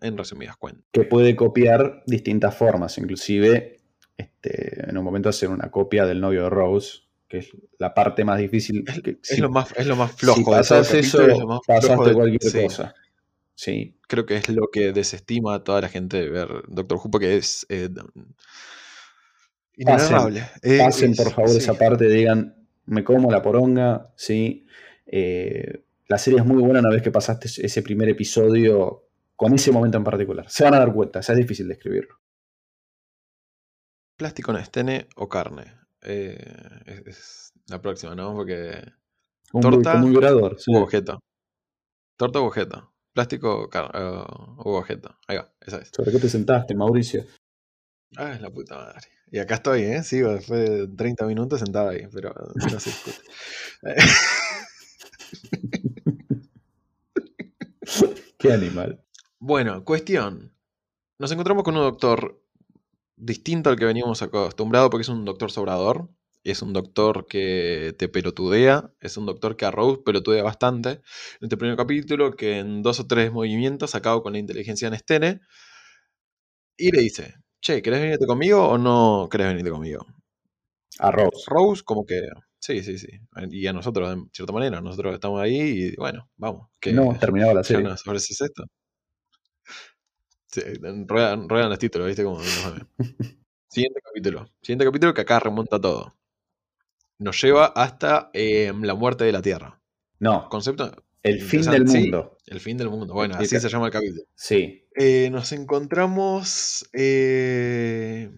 en resumidas cuentas. Que puede copiar distintas formas, inclusive este, en un momento hacer una copia del novio de Rose, que es la parte más difícil. Es, lo, más, es lo más flojo. Si pasas eso, pasaste cualquier cosa. Sí. Creo que es lo que desestima a toda la gente de ver Doctor Who, porque es eh, Pasen, por favor esa parte, digan, me como la poronga, sí. Eh, la serie es muy buena una vez que pasaste ese primer episodio con ese momento en particular. Se van a dar cuenta, es difícil de escribirlo. Plástico no estene o carne. Eh, es, la próxima, ¿no? Porque. torta como un vibrador, u objeto. Torta u objeto. Plástico uh, u objeto. Ahí va, esa es. ¿Sobre qué te sentaste, Mauricio? Ah, es la puta madre. Y acá estoy, ¿eh? Sigo después de 30 minutos sentado ahí, pero no se escucha. Qué animal. Bueno, cuestión. Nos encontramos con un doctor distinto al que veníamos acostumbrados porque es un doctor sobrador. Es un doctor que te pelotudea, es un doctor que a Rose pelotudea bastante. En este primer capítulo, que en dos o tres movimientos acabo con la inteligencia en Stene. Y le dice, che, ¿querés venirte conmigo o no querés venirte conmigo? A Rose. Rose, como que, sí, sí, sí. Y a nosotros, de cierta manera, nosotros estamos ahí y bueno, vamos. Que no, terminado la serie. No, es esto. Sí, ruedan, los títulos, ¿viste? Como Siguiente capítulo. Siguiente capítulo que acá remonta todo. Nos lleva hasta em, la muerte de la Tierra. No. Concepto. El fin del mundo. el fin del mundo. Bueno, así se llama el capítulo. Sí. Eh, nos encontramos eh,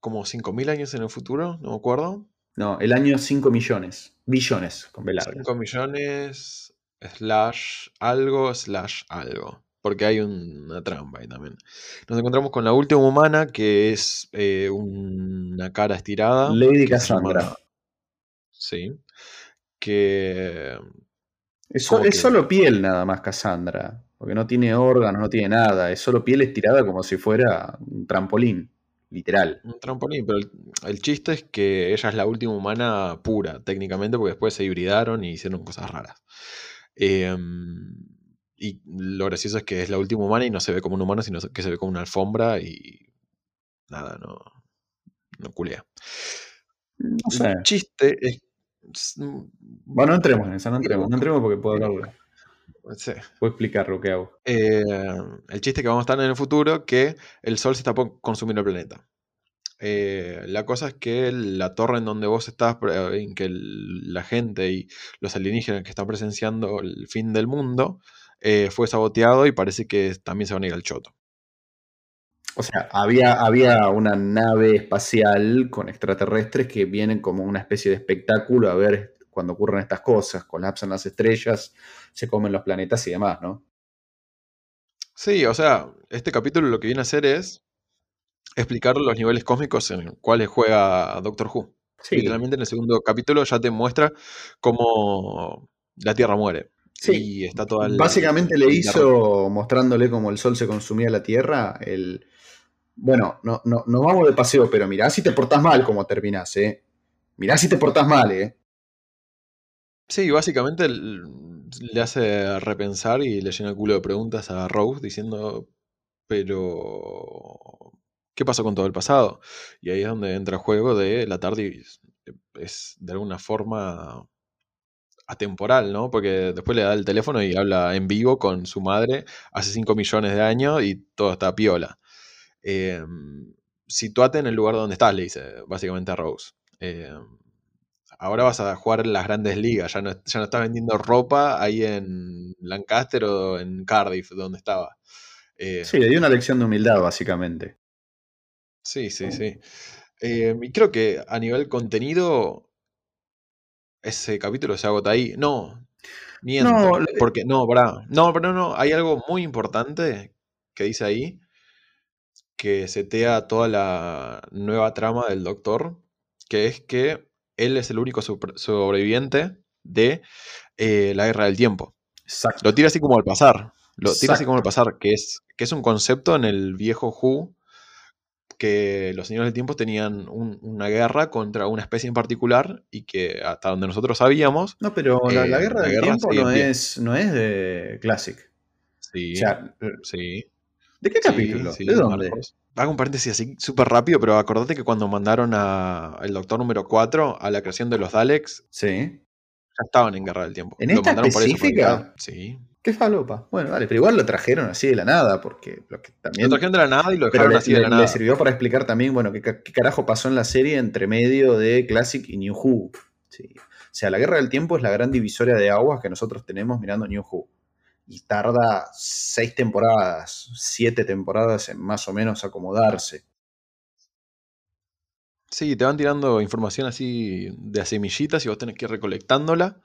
como 5.000 años en el futuro, no me acuerdo. No, el año 5 millones. Billones, con B 5 millones slash algo slash algo. Porque hay una trampa ahí también. Nos encontramos con la última humana, que es eh, una cara estirada. Lady Cassandra. Sí. Que. Es, so- es que- solo piel nada más Cassandra. Porque no tiene órganos, no tiene nada. Es solo piel estirada como si fuera un trampolín. Literal. Un trampolín, pero el, el chiste es que ella es la última humana pura, técnicamente, porque después se hibridaron y hicieron cosas raras. Em, y lo gracioso es que es la última humana y no se ve como un humano, sino que se ve como una alfombra y nada, no, no culea. No sé. El chiste es. es- Bueno, no entremos en esa, no entremos. No entremos porque puedo hablar. sí. Puedo explicar lo que hago. Eh, el chiste es que vamos a estar en el futuro que el sol se está consumiendo el planeta. Eh, la cosa es que la torre en donde vos estás, en que el- la gente y los alienígenas que están presenciando el fin del mundo, eh, fue saboteado y parece que también se van a ir al choto. O sea, había, había una nave espacial con extraterrestres que vienen como una especie de espectáculo a ver cuando ocurren estas cosas. Colapsan las estrellas, se comen los planetas y demás, ¿no? Sí, o sea, este capítulo lo que viene a hacer es explicar los niveles cósmicos en los cuales juega Doctor Who. Sí. Literalmente en el segundo capítulo ya te muestra cómo la Tierra muere. Sí. Y está toda el- Básicamente le el hizo, mostrándole cómo el sol se consumía la Tierra, el... Bueno, no, no, vamos de paseo, pero mirá si te portás mal como terminás, ¿eh? Mirá si te portás mal, ¿eh? Sí, básicamente le hace repensar y le llena el culo de preguntas a Rose diciendo, pero ¿qué pasó con todo el pasado? Y ahí es donde entra el juego de la tarde es de alguna forma atemporal, ¿no? Porque después le da el teléfono y habla en vivo con su madre hace 5 millones de años y todo está piola. Eh, situate en el lugar donde estás, le dice básicamente a Rose. Eh, ahora vas a jugar en las grandes ligas, ya no, ya no estás vendiendo ropa ahí en Lancaster o en Cardiff, donde estaba. Eh, Sí, le dio una lección de humildad, básicamente. Sí, sí, sí. Eh, y creo que a nivel contenido, ese capítulo se agota ahí. No, miento. No, porque, no, pará. No, pero no, hay algo muy importante que dice ahí, que setea toda la nueva trama del Doctor, que es que él es el único sobreviviente de eh, la Guerra del Tiempo. Exacto. Lo tira así como al pasar. Lo tira así como al pasar, que es, que es un concepto en el viejo Who que los señores del tiempo tenían un- una guerra contra una especie en particular y que hasta donde nosotros sabíamos, No, pero la, la Eh, guerra la del guerra tiempo no es, no es de Classic. sí, O sea, sí, ¿de qué capítulo? sí, ¿De dónde? Marcos. Hago un paréntesis así súper rápido, pero acordate que cuando mandaron al doctor número 4 a la creación de los Daleks, Sí. ya estaban en guerra del tiempo. ¿En Lo esta mandaron por eso, porque específica? sí. ¿Qué falopa? Bueno, vale, pero igual lo trajeron así de la nada, porque lo que Lo también. trajeron de la nada y lo dejaron le, así de le- la le nada. sirvió para explicar también, bueno, qué carajo pasó en la serie entre medio de Classic y New Who. Sí. O sea, la guerra del tiempo es la gran divisoria de aguas que nosotros tenemos mirando New Who. Y tarda seis temporadas, siete temporadas en más o menos acomodarse. Sí, te van tirando información así de a semillitas y vos tenés que ir recolectándola.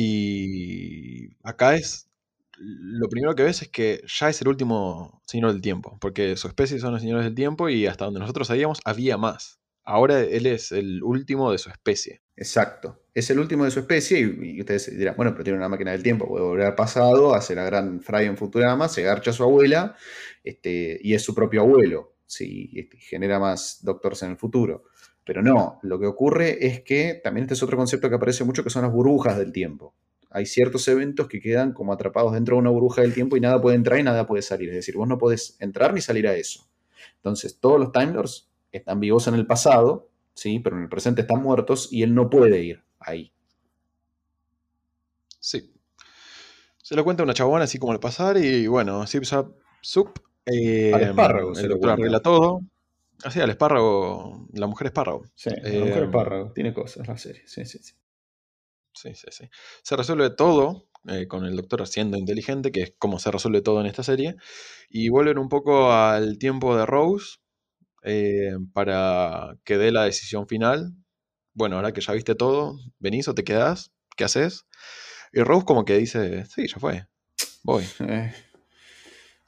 Y acá es. Lo primero que ves es que ya es el último señor del tiempo, porque su especie son los señores del tiempo y hasta donde nosotros sabíamos había más. Ahora él es el último de su especie. Exacto. Es el último de su especie y, ustedes dirán, bueno, pero tiene una máquina del tiempo, puede volver al pasado, hace la gran Fry en Futurama, se garcha a su abuela este, y es su propio abuelo. Sí, este, genera más doctores en el futuro. Pero no, lo que ocurre es que también este es otro concepto que aparece mucho, que son las burbujas del tiempo. Hay ciertos eventos que quedan como atrapados dentro de una burbuja del tiempo y nada puede entrar y nada puede salir. Es decir, vos no podés entrar ni salir a eso. Entonces, todos los Time Lords están vivos en el pasado, sí, pero en el presente están muertos y él no puede ir ahí. Sí. Se lo cuenta una chabona así como al pasar y bueno, Zip Zap Sup. eh, Al espárrago se lo doctor arregla todo. Así, al espárrago, la mujer espárrago. Sí, la Eh, mujer espárrago, tiene cosas la serie. Sí, sí, sí. Sí, sí, sí. Se resuelve todo eh, con el doctor siendo inteligente, que es como se resuelve todo en esta serie. Y vuelven un poco al tiempo de Rose eh, para que dé la decisión final. Bueno, ahora que ya viste todo, ¿venís o te quedás? ¿Qué haces? Y Rose como que dice, sí, ya fue, voy.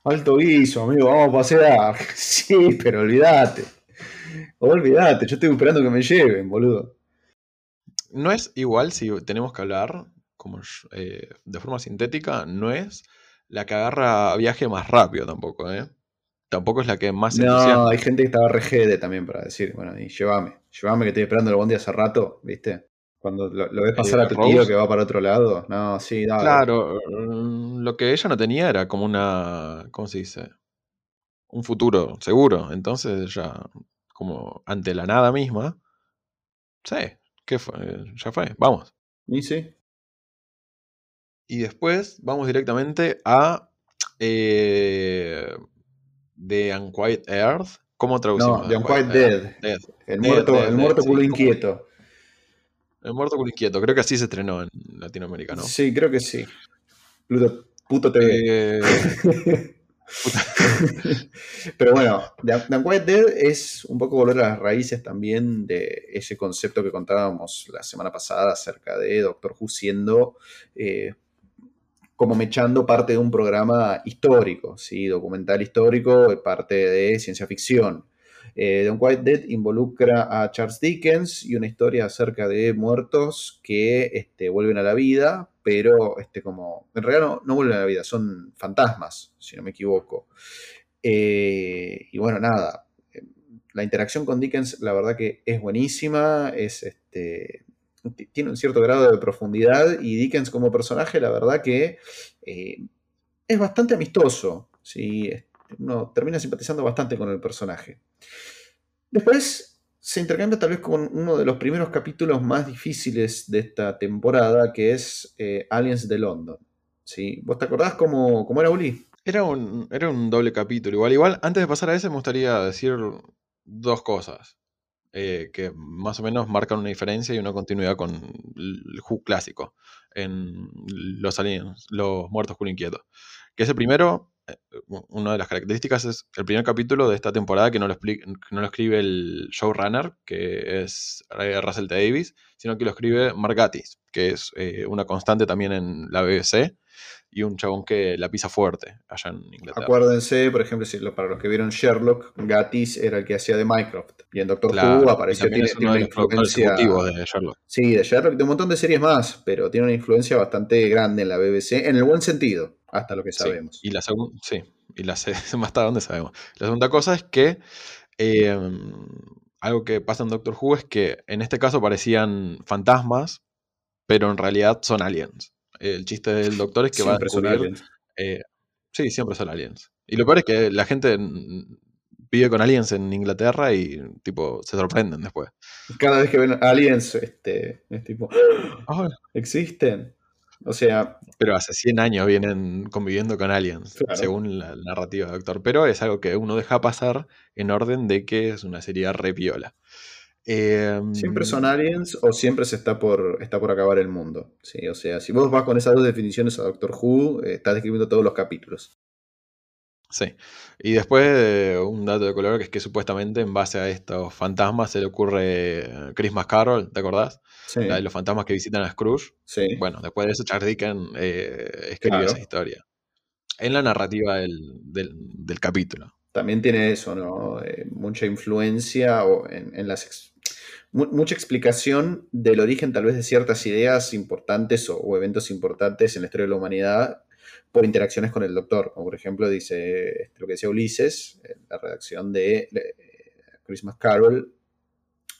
Alto guiso, amigo, vamos a pasear. Sí, pero olvídate. Olvídate, yo estoy esperando que me lleven, boludo. No es igual si tenemos que hablar como eh, de forma sintética, no es la que agarra viaje más rápido tampoco, ¿eh? Tampoco es la que más No, hay gente que estaba regede también para decir, bueno, y llévame, llévame que estoy esperando el buen día hace rato, ¿viste? Cuando lo, ves pasar a tu tío que va para otro lado. No, sí, dale. Claro, mm, lo que ella no tenía era como una, ¿cómo se dice? Un futuro seguro. Entonces ya, como ante la nada misma, sí, ¿qué fue? Ya fue, vamos. Y sí. Y después vamos directamente a eh, The Unquiet Earth. ¿Cómo traducimos? No, The Unquiet Dead. El, muerto, el muerto culo inquieto. El muerto culo inquieto. Creo que así se estrenó en Latinoamérica, ¿no? Sí, creo que sí. Pluto, puto TV. Eh, Pero bueno, The Dead es un poco volver a las raíces también de ese concepto que contábamos la semana pasada acerca de Doctor Who siendo eh, como mechando parte de un programa histórico, ¿sí? documental histórico, parte de ciencia ficción. Eh, The Unquiet Dead involucra a Charles Dickens y una historia acerca de muertos que este, vuelven a la vida, pero este, como, en realidad no, vuelven a la vida, son fantasmas, si no me equivoco. Eh, y bueno, nada, la interacción con Dickens la verdad que es buenísima, es este, tiene un cierto grado de profundidad y Dickens como personaje, la verdad que eh, es bastante amistoso. ¿sí? Uno termina simpatizando bastante con el personaje. Después se intercambia tal vez con uno de los primeros capítulos más difíciles de esta temporada, que es eh, Aliens de London. ¿sí? ¿Vos te acordás cómo, cómo era Uli? Era un, era un doble capítulo. Igual, igual, antes de pasar a ese, me gustaría decir dos cosas. Eh, que más o menos marcan una diferencia y una continuidad con el Who clásico en los aliens, los muertos culo inquietos. Que ese primero, eh, una de las características es el primer capítulo de esta temporada que no lo, no lo escribe el showrunner, que es Russell T. Davis, sino que lo escribe Mark Gatiss, que es eh, una constante también en la BBC y un chabón que la pisa fuerte allá en Inglaterra. Acuérdense, por ejemplo, si para los que vieron Sherlock, Gatis era el que hacía de Mycroft. Y en Doctor Who apareció tiene, tiene una influencia. De Sherlock. Sí, de Sherlock, de un montón de series más, pero tiene una influencia bastante grande en la BBC, en el buen sentido, hasta lo que sabemos. y la segunda, sí, y la más hasta donde sabemos. La segunda cosa es que em, algo que pasa en Doctor Who es que en este caso parecían fantasmas, pero en realidad son aliens. El chiste del doctor es que va a descubrir... Eh, sí, siempre son aliens. Y lo peor es que la gente vive con aliens en Inglaterra y tipo se sorprenden después. Cada vez que ven aliens, este, es tipo, ah, existen. O sea. Pero hace 100 años vienen conviviendo con aliens, según la narrativa del doctor. Pero es algo que uno deja pasar en orden de que es una serie repiola. Siempre son em, aliens o siempre se está por, está por acabar el mundo. ¿sí? O sea, si vos vas con esas dos definiciones a Doctor Who, eh, estás describiendo todos los capítulos. Sí. Y después un dato de color que es que supuestamente en base a estos fantasmas se le ocurre eh, Christmas Carol, ¿te acordás? Sí. La de los fantasmas que visitan a Scrooge. Sí. Bueno, después de eso Charles Dickens eh, escribió esa historia. En la narrativa del, capítulo. También tiene eso, ¿no? Eh, mucha influencia o en, las mucha explicación del origen tal vez de ciertas ideas importantes o, eventos importantes en la historia de la humanidad por interacciones con el doctor. Como por ejemplo dice este, lo que decía Ulises, la redacción de Christmas Carol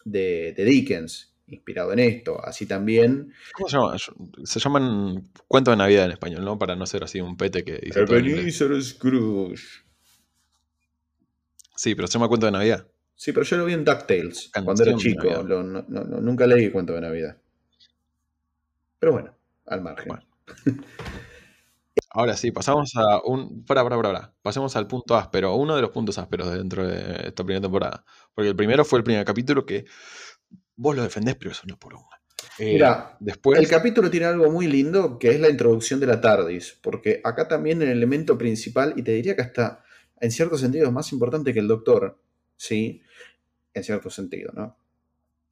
de, Dickens, inspirado en esto. Así también. ¿Cómo se llama? Se llaman cuentos de Navidad en español, ¿no? Para no ser así un pete que dice. Ebenezer Scrooge. Sí, pero se llama cuento de Navidad. Sí, pero yo lo vi en DuckTales cuando era chico. nunca leí cuento de Navidad. Pero bueno, al margen. Ahora sí, pasamos a un. Para, para, para, Pasemos al punto áspero, uno de los puntos ásperos dentro de esta primera temporada. Porque el primero fue el primer capítulo que vos lo defendés, pero eso no por una. Eh, Mira, después... el capítulo tiene algo muy lindo que es la introducción de la TARDIS. Porque acá también el elemento principal, y te diría que hasta en cierto sentido es más importante que el doctor, ¿sí? En cierto sentido, ¿no?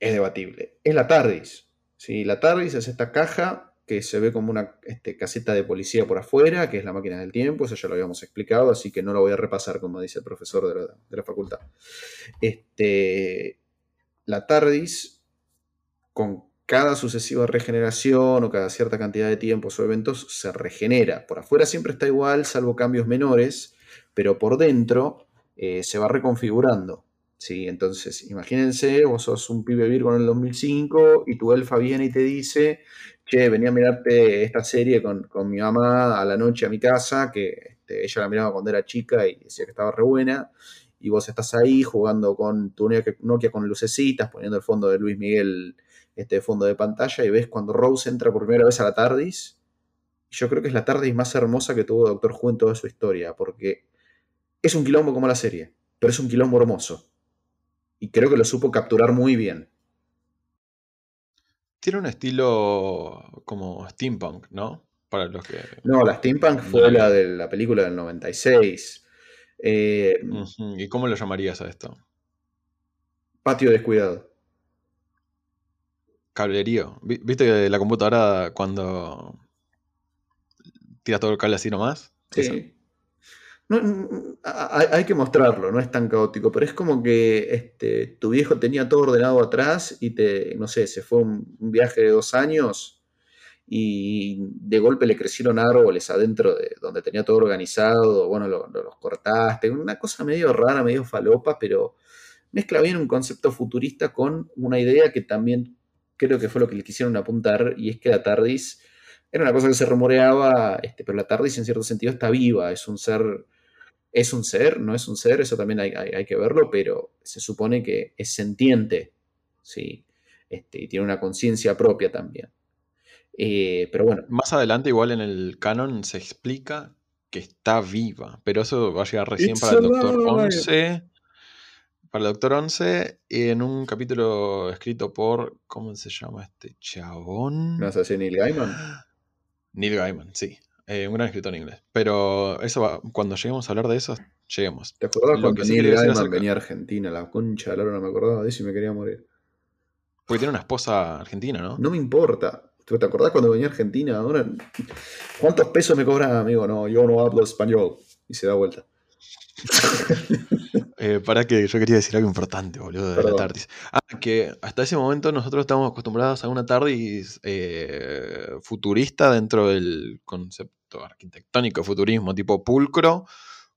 Es debatible. Es la TARDIS. ¿sí? La TARDIS es esta caja que se ve como una este, caseta de policía por afuera, que es la máquina del tiempo, eso ya lo habíamos explicado, así que no lo voy a repasar como dice el profesor de la, facultad. Este, la TARDIS, con cada sucesiva regeneración o cada cierta cantidad de tiempos o eventos, se regenera. Por afuera siempre está igual, salvo cambios menores, pero por dentro eh, se va reconfigurando. ¿Sí? Entonces, imagínense, vos sos un pibe Virgo en el 2005 y tu elfa viene y te dice, che, venía a mirarte esta serie con, mi mamá a la noche a mi casa, que este, ella la miraba cuando era chica y decía que estaba re buena, y vos estás ahí jugando con tu Nokia con lucecitas, poniendo el fondo de Luis Miguel este fondo de pantalla, y ves cuando Rose entra por primera vez a la TARDIS, yo creo que es la TARDIS más hermosa que tuvo Doctor Who en toda su historia, porque es un quilombo como la serie, pero es un quilombo hermoso. Y creo que lo supo capturar muy bien. Tiene un estilo como steampunk, ¿no? Para los que. No, la steampunk fue la de la película del 96. Eh, ¿Y cómo lo llamarías a esto? Patio descuidado. Cablerío. ¿Viste que la computadora cuando tira todo el cable así nomás? Sí. Hay, que mostrarlo, no es tan caótico, pero es como que este, tu viejo tenía todo ordenado atrás y te, no sé, se fue un, viaje de dos años y de golpe le crecieron árboles adentro de donde tenía todo organizado, bueno, los cortaste, una cosa medio rara, medio falopa, pero mezcla bien un concepto futurista con una idea que también creo que fue lo que le quisieron apuntar, y es que la TARDIS era una cosa que se rumoreaba, este, pero la TARDIS en cierto sentido está viva, es un ser es un ser, no es un ser, eso también hay, que verlo, pero se supone que es sentiente, ¿sí? Este, y tiene una conciencia propia también. Eh, pero bueno. Más adelante, igual en el canon, se explica que está viva, pero eso va a llegar recién para el Doctor 11. Para el Doctor 11, en un capítulo escrito por. ¿Cómo se llama este chabón? ¿No es Neil Gaiman? Neil Gaiman, sí. Eh, un gran escritor en inglés. Pero eso va, cuando lleguemos a hablar de eso, lleguemos. ¿Te acordás cuando Neil Gaiman venía a Argentina? La concha de no me acordaba de eso y me quería morir. Porque tiene una esposa argentina, ¿no? No me importa. ¿Te acordás cuando venía a Argentina? Ahora, ¿Cuántos pesos me cobran, amigo? No, yo no hablo español. Y se da vuelta. Eh, para que yo quería decir algo importante, boludo, de la TARDIS. Ah, que hasta ese momento nosotros estamos acostumbrados a una TARDIS eh, futurista dentro del concepto arquitectónico futurismo, tipo pulcro,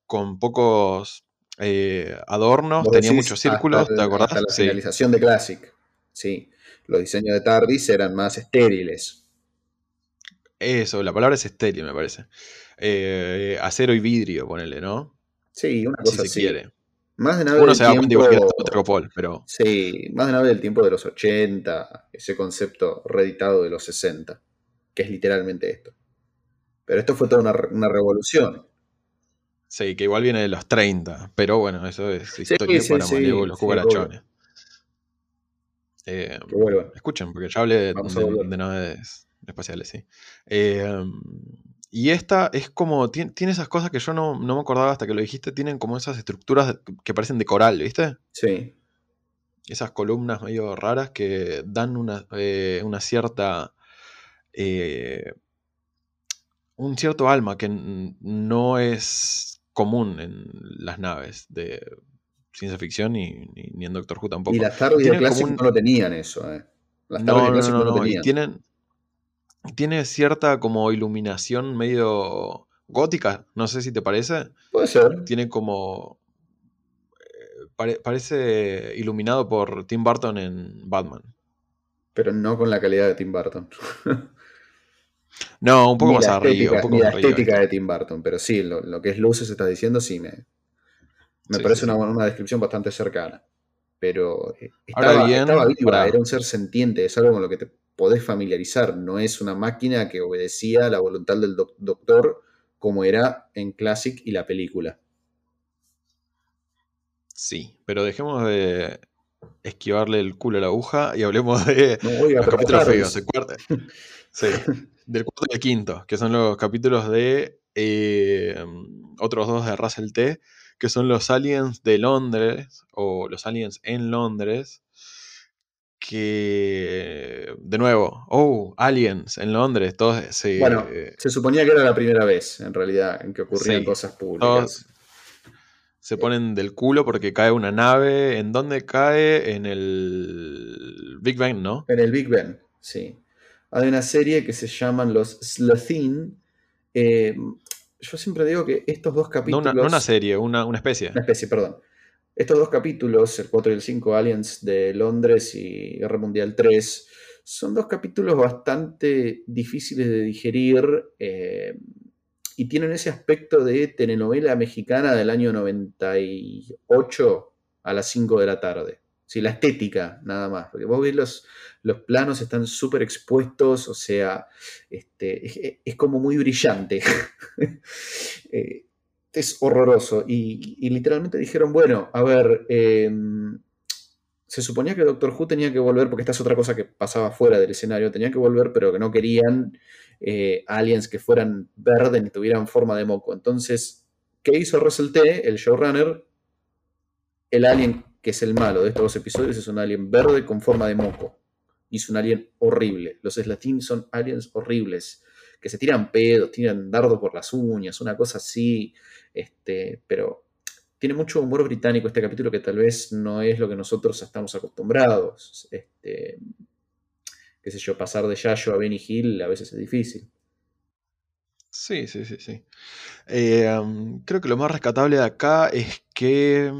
con pocos eh, adornos, tenía muchos círculos, ¿te acordás? la finalización de Classic, sí. Los diseños de TARDIS eran más estériles. Eso, la palabra es estéril, me parece. acero y vidrio, ponele, ¿no? Sí, una cosa si se quiere. Más de nave Uno se da cuenta tiempo, pero. Sí, más de nave del tiempo de los 80, ese concepto reeditado de los 60, que es literalmente esto. Pero esto fue toda una, revolución. Sí, que igual viene de los 30, pero bueno, eso es historia para sí, los cucarachones. Eh, escuchen, porque ya hablé de, de, naves espaciales, sí. Eh, y esta es como, tiene, esas cosas que yo no, me acordaba hasta que lo dijiste, tienen como esas estructuras que parecen de coral, ¿viste? Sí. Esas columnas medio raras que dan una, eh, cierta... Un cierto alma que no es común en las naves de ciencia ficción ni, en Doctor Who tampoco. Y las tardes de Classic no lo tenían eso, ¿eh? Las no, no, no, no, tenían. tienen, tiene cierta como iluminación medio gótica, no sé si te parece. Puede ser. Tiene como... Eh, parece iluminado por Tim Burton en Batman. Pero no con la calidad de Tim Burton. no, un poco más arriba. Un la estética de Tim Burton, pero sí, lo, que es luces estás diciendo, sí me, me parece Una, descripción bastante cercana. Pero eh, estaba, bien, era un ser sentiente, es algo con lo que te podés familiarizar, no es una máquina que obedecía a la voluntad del doctor como era en Classic y la película. Sí, pero dejemos de esquivarle el culo a la aguja y hablemos de los capítulos feos. sí, del cuarto y el quinto, que son los capítulos de eh, otros dos de Russell T, que son los aliens de Londres, o los aliens en Londres, que, de nuevo, oh, aliens en Londres, todos se... Bueno, se suponía que era la primera vez, en realidad, en que ocurrían cosas públicas. se ponen del culo porque cae una nave. ¿En dónde cae? En el Big Bang, ¿no? En el Big Bang, sí. Hay una serie que se llaman los Slothin. Eh, yo siempre digo que estos dos capítulos... No una, serie, una, una especie. Una especie, perdón estos dos capítulos, el 4 y el 5, Aliens de Londres y Guerra Mundial 3, son dos capítulos bastante difíciles de digerir eh, y tienen ese aspecto de telenovela mexicana del año 98 a las 5 de la tarde. Sí, la estética, nada más. Porque vos ves los, los planos están súper expuestos, o sea, este, es, como muy brillante. eh, es horroroso. Y, literalmente dijeron, bueno, a ver, em, se suponía que Doctor Who tenía que volver, porque esta es otra cosa que pasaba fuera del escenario, tenía que volver, pero que no querían eh, aliens que fueran verdes ni tuvieran forma de moco. Entonces, ¿qué hizo Russell T., el showrunner? El alien que es el malo de estos dos episodios es un alien verde con forma de moco. Y es un alien horrible. Los Slatin son aliens horribles, que se tiran pedos, tiran dardos por las uñas, una cosa así. Este, pero tiene mucho humor británico este capítulo que tal vez no es lo que nosotros estamos acostumbrados. Este, qué sé yo, pasar de Yayo a Benny Hill a veces es difícil. Sí, sí, sí, sí. Eh, creo que lo más rescatable de acá es que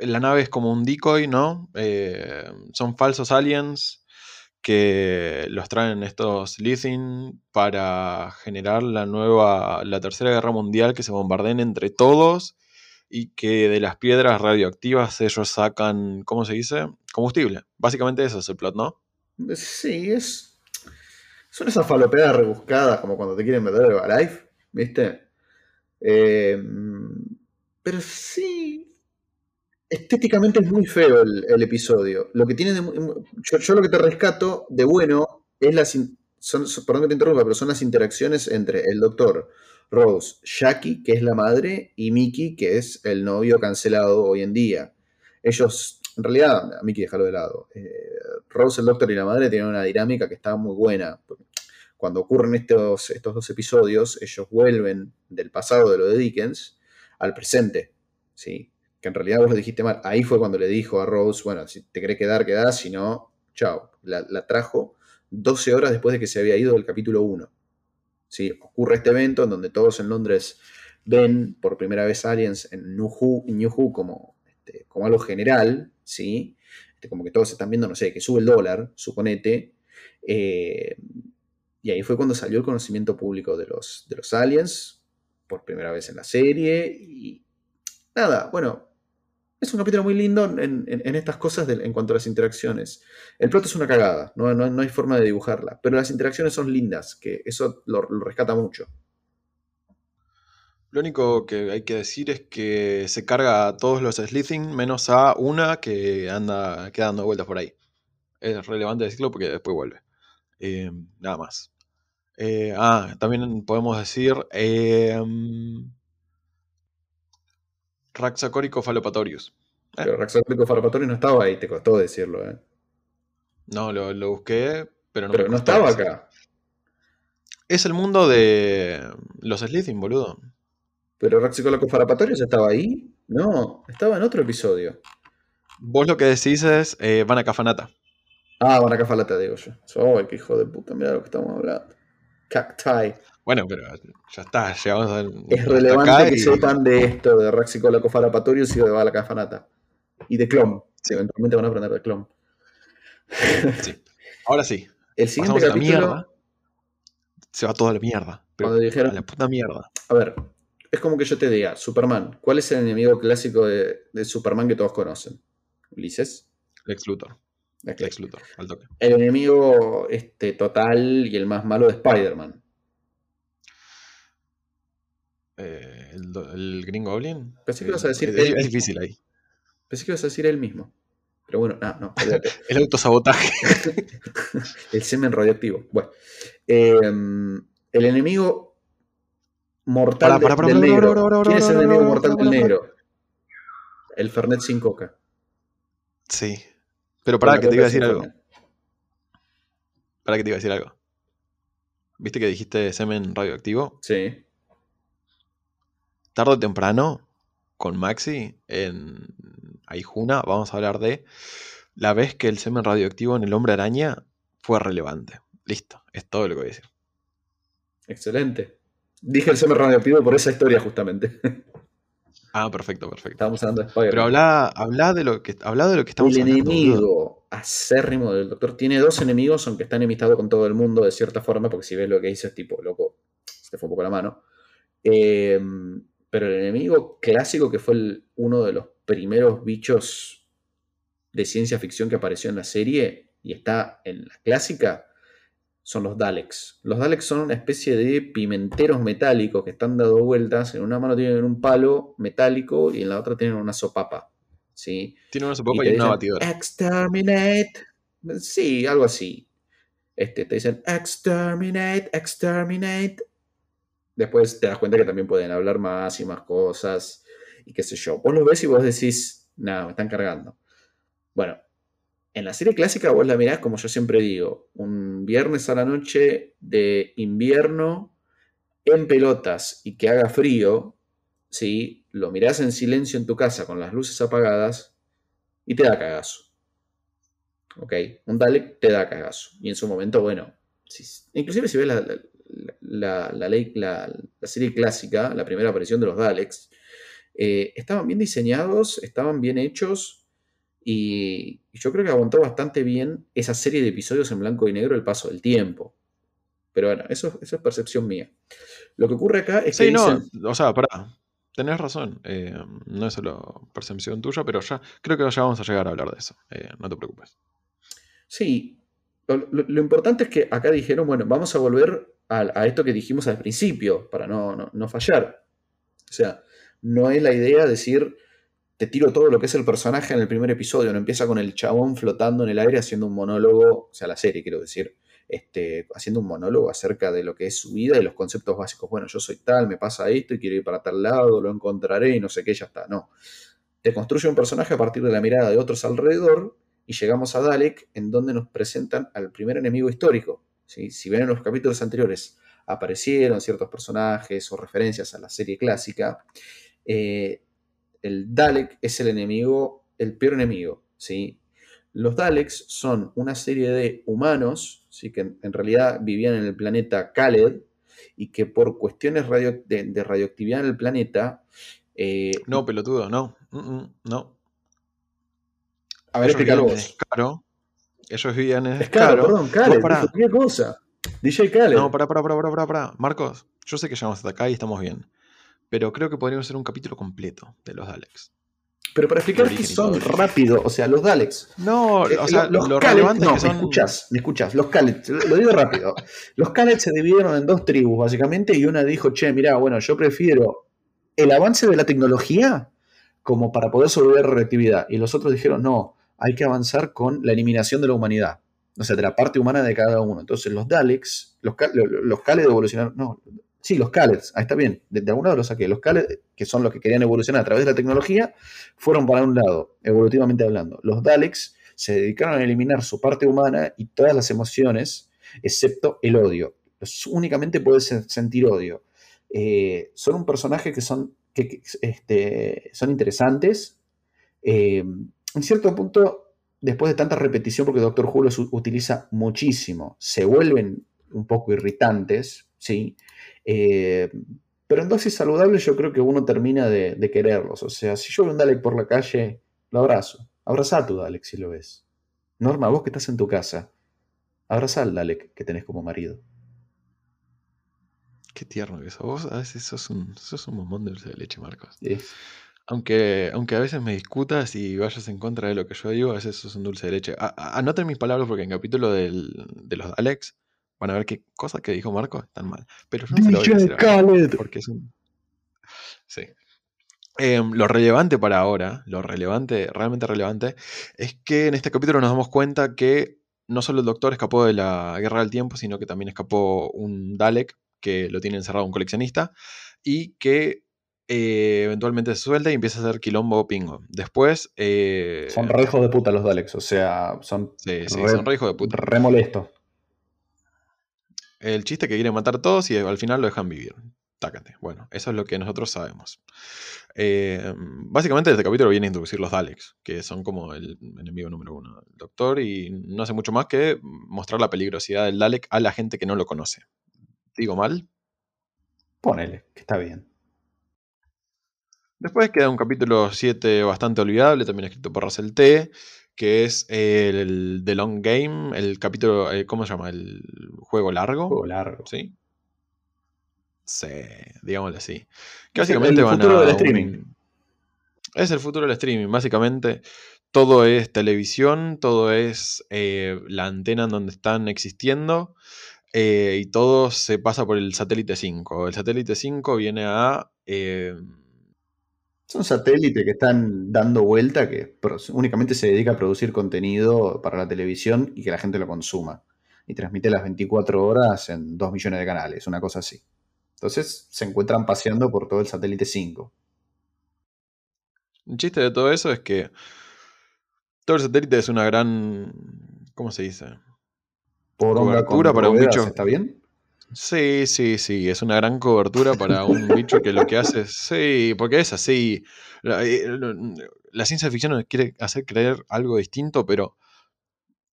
la nave es como un decoy, ¿no? Eh, son falsos aliens que los traen estos Lithin para generar la nueva, la tercera guerra mundial, que se bombardeen entre todos y que de las piedras radioactivas ellos sacan, ¿cómo se dice? Combustible. Básicamente eso es el plot, ¿no? Sí, es. Son esas falopeadas rebuscadas, como cuando te quieren meter el Life, ¿viste? Eh, pero sí, estéticamente es muy feo el, episodio. Lo que tiene yo, lo que te rescato de bueno es las son, que te interrumpa, pero son las interacciones entre el doctor Rose, Jackie, que es la madre, y Mickey, que es el novio cancelado hoy en día. Ellos, en realidad, a Mickey déjalo de lado. Eh, Rose, el doctor y la madre tienen una dinámica que está muy buena. Cuando ocurren estos, estos dos episodios, ellos vuelven del pasado de lo de Dickens al presente. ¿sí? Que en realidad vos lo dijiste mal. Ahí fue cuando le dijo a Rose, bueno, si te querés quedar, quedás, si no, chao. La, trajo 12 horas después de que se había ido del capítulo 1. ¿Sí? Ocurre este evento en donde todos en Londres ven por primera vez aliens en New Who, como, este, como algo general, ¿sí? Este, como que todos están viendo, no sé, que sube el dólar, suponete. Eh, y ahí fue cuando salió el conocimiento público de los, de los aliens, por primera vez en la serie. Y nada, bueno, es un capítulo muy lindo en, estas cosas en cuanto a las interacciones. El plot es una cagada, no, no, hay forma de dibujarla, pero las interacciones son lindas, que eso lo, rescata mucho. Lo único que hay que decir es que se carga a todos los Slithing menos a una que anda quedando vueltas por ahí. Es relevante decirlo porque después vuelve. Eh, nada más. Eh, ah, también podemos decir. Eh, Raxacórico Falopatorius. ¿Eh? Pero Raxacórico Falopatorius no estaba ahí, te costó decirlo, ¿eh? No, lo, busqué, pero no Pero no estaba acá. Es el mundo de los Slithing, boludo. Pero Raxacórico Falopatorius estaba ahí. No, estaba en otro episodio. Vos lo que decís es eh, Van a Cafanata. Ah, Van a Cafanata, digo yo. Oh, qué hijo de puta, mira lo que estamos hablando. Cacti. Bueno, pero ya está, llegamos a. Es relevante que sepan de esto, de Raxicolaco Farapatorius y de Balacafanata. Y de Clom. Sí. Eventualmente van a aprender de Clom. Sí. Ahora sí. El siguiente capítulo. La mierda. Se va toda la mierda. Pero cuando dijeron. A la puta mierda. A ver, es como que yo te diga, Superman, ¿cuál es el enemigo clásico de, Superman que todos conocen? ¿Ulises? Lex Luthor. Lex Luthor, al toque. El enemigo este, total y el más malo de Spider-Man. Eh, el, Green Goblin. Pensé que ibas a decir. Es, difícil ahí. Pensé que ibas a decir él mismo. Pero bueno, no, no. el autosabotaje. el semen radioactivo. Bueno. Em, el enemigo mortal del negro. ¿Quién es el enemigo mortal del negro? El Fernet sin coca. Sí. Pero para que te iba a decir algo. Para que te iba a decir algo. ¿Viste que dijiste semen radioactivo? Sí. Tarde o temprano, con Maxi, en Aijuna, vamos a hablar de la vez que el semen radioactivo en el hombre araña fue relevante. Listo, es todo lo que voy a decir. Excelente. Dije el semen radioactivo por esa historia, justamente. Ah, perfecto, perfecto. Estábamos hablando de Spider-Man. Pero habla, habla de lo que habla de lo que estamos el hablando. boludo. enemigo acérrimo del doctor tiene dos enemigos, aunque está enemistado con todo el mundo de cierta forma, porque si ves lo que dice es tipo, loco, se te fue un poco la mano. Eh, pero el enemigo clásico, que fue el- uno de los primeros bichos de ciencia ficción que apareció en la serie y está en la clásica, son los Daleks. Los Daleks son una especie de pimenteros metálicos que están dando vueltas. En una mano tienen un palo metálico y en la otra tienen una sopapa. ¿sí? Tiene una Y sopa te y, una dicen, batidora. Exterminate. Sí, algo así. Este, te dicen exterminate, exterminate. Después te das cuenta que también pueden hablar más y más cosas. Y qué sé yo. Vos los ves y vos decís, nada, me están cargando. Bueno, en la serie clásica vos la mirás como yo siempre digo. Un viernes a la noche de invierno en pelotas y que haga frío. ¿sí? Lo mirás en silencio en tu casa con las luces apagadas y te da cagazo. ¿Ok? Un Dalek te da cagazo. Y en su momento, bueno, si- inclusive si ves la- la- la ley- la- la serie clásica, la primera aparición de los Daleks, eh, estaban bien diseñados, estaban bien hechos y, y yo creo que aguantó bastante bien esa serie de episodios en blanco y negro el paso del tiempo. Pero bueno, eso, eso es percepción mía. Lo que ocurre acá es que Sí, no, dicen- o sea, pará. Tenés razón. eh, no es solo percepción tuya, pero ya creo que ya vamos a llegar a hablar de eso. eh, no te preocupes. Sí, lo, lo- lo importante es que acá dijeron, bueno, vamos a volver a, esto que dijimos al principio, para no, no- no fallar. O sea, no es la idea decir, te tiro todo lo que es el personaje en el primer episodio, no empieza con el chabón flotando en el aire haciendo un monólogo, o sea, la serie quiero decir, este, haciendo un monólogo acerca de lo que es su vida y los conceptos básicos. Bueno, yo soy tal, me pasa esto y quiero ir para tal lado, lo encontraré y no sé qué, ya está. No. Te construye un personaje a partir de la mirada de otros alrededor y llegamos a Dalek, en donde nos presentan al primer enemigo histórico. ¿Sí? Si ven en los capítulos anteriores aparecieron ciertos personajes o referencias a la serie clásica, eh, el Dalek es el enemigo, el peor enemigo. ¿sí? Los Daleks son una serie de humanos ¿sí? que en, en realidad vivían en el planeta Khaled y que por cuestiones radio- de, de radioactividad en el planeta... eh, No, pelotudo, no. mm, mm, no. a ver, explícalo vos. Escaro. Ellos vivían en Es caro, perdón, Khaled, cualquier cosa. DJ Khaled. No, pará, pará, pará, pará, pará. Marcos, yo sé que llegamos hasta acá y estamos bien. Pero creo que podríamos hacer un capítulo completo de los Daleks. Pero para explicar qué y son rápido, o sea, los Daleks. No, Eh, o sea, los lo Khaled- no, que me son. escuchás, me escuchás. Los Khaled, lo digo rápido. Los Khaled se dividieron en dos tribus, básicamente, y una dijo, che, mira, bueno, yo prefiero el avance de la tecnología como para poder sobrevivir a la reactividad. Y los otros dijeron, no, hay que avanzar con la eliminación de la humanidad. O sea, de la parte humana de cada uno. Entonces, los Daleks, los, los evolucionaron, no, sí, los Khaled, ahí está bien, de, de algún lado los saqué. Los Khaled, que son los que querían evolucionar a través de la tecnología, fueron para un lado, evolutivamente hablando. Los Daleks se dedicaron a eliminar su parte humana y todas las emociones, excepto el odio. Únicamente puedes sen- sentir odio. Eh, son un personaje que son, que, este, son interesantes. Eh, en cierto punto, después de tanta repetición, porque Doctor Who los utiliza muchísimo, se vuelven un poco irritantes, ¿sí? Eh, pero en dosis saludables yo creo que uno termina de, de quererlos. O sea, si yo veo un Dalek por la calle, lo abrazo. Abraza a tu Dalek si lo ves. Norma, vos que estás en tu casa, abraza al Dalek que tenés como marido. Qué tierno que sos. Vos a veces sos un, sos un bombón de dulce de leche, Marcos. Sí. Aunque, aunque a veces me discutas y vayas en contra de lo que yo digo, a veces sos un dulce de leche. A- a- anoten mis palabras porque en capítulo del- de los Daleks van a ver qué cosas que dijo Marcos están mal. Pero yo no se lo voy a decir ahora, Khaled. porque es un... Sí. Em, lo relevante para ahora, lo relevante, realmente relevante, es que en este capítulo nos damos cuenta que no solo el doctor escapó de la guerra del tiempo, sino que también escapó un Dalek que lo tiene encerrado un coleccionista y que eh, eventualmente se suelta y empieza a hacer quilombo pingo. Después. eh, Son re hijos de puta los Daleks, o sea, son sí, sí, re- son re hijos de puta. re molestos. El chiste que quieren matar a todos y al final lo dejan vivir. Tácate. Bueno, eso es lo que nosotros sabemos. Eh, básicamente, este capítulo viene a introducir los Daleks, que son como el enemigo número uno del Doctor, y no hace mucho más que mostrar la peligrosidad del Dalek a la gente que no lo conoce. ¿Digo mal? Ponele, que está bien. Después queda un capítulo 7 bastante olvidable, también escrito por Russell T., que es el, el The Long Game, el capítulo, eh, ¿cómo se llama? El juego largo. Juego largo. ¿Sí? Sí, digámoslo así. Que Es el- el van futuro a del un- streaming. Es el futuro del streaming. Básicamente, todo es televisión, todo es eh, la antena en donde están existiendo. eh, y todo se pasa por el satélite 5. El satélite 5 viene a. eh, Son satélites que están dando vuelta, que únicamente se dedica a producir contenido para la televisión y que la gente lo consuma. Y transmite las 24 horas en 2 millones de canales, una cosa así. Entonces se encuentran paseando por todo el satélite 5. el chiste de todo eso es que. Todo el satélite es una gran. ¿Cómo se dice? Por Cobertura para un bicho. ¿Está bien? Sí, sí, sí, es una gran cobertura para un bicho que lo que hace es, sí, porque es así. La, eh, la ciencia ficción nos quiere hacer creer algo distinto, pero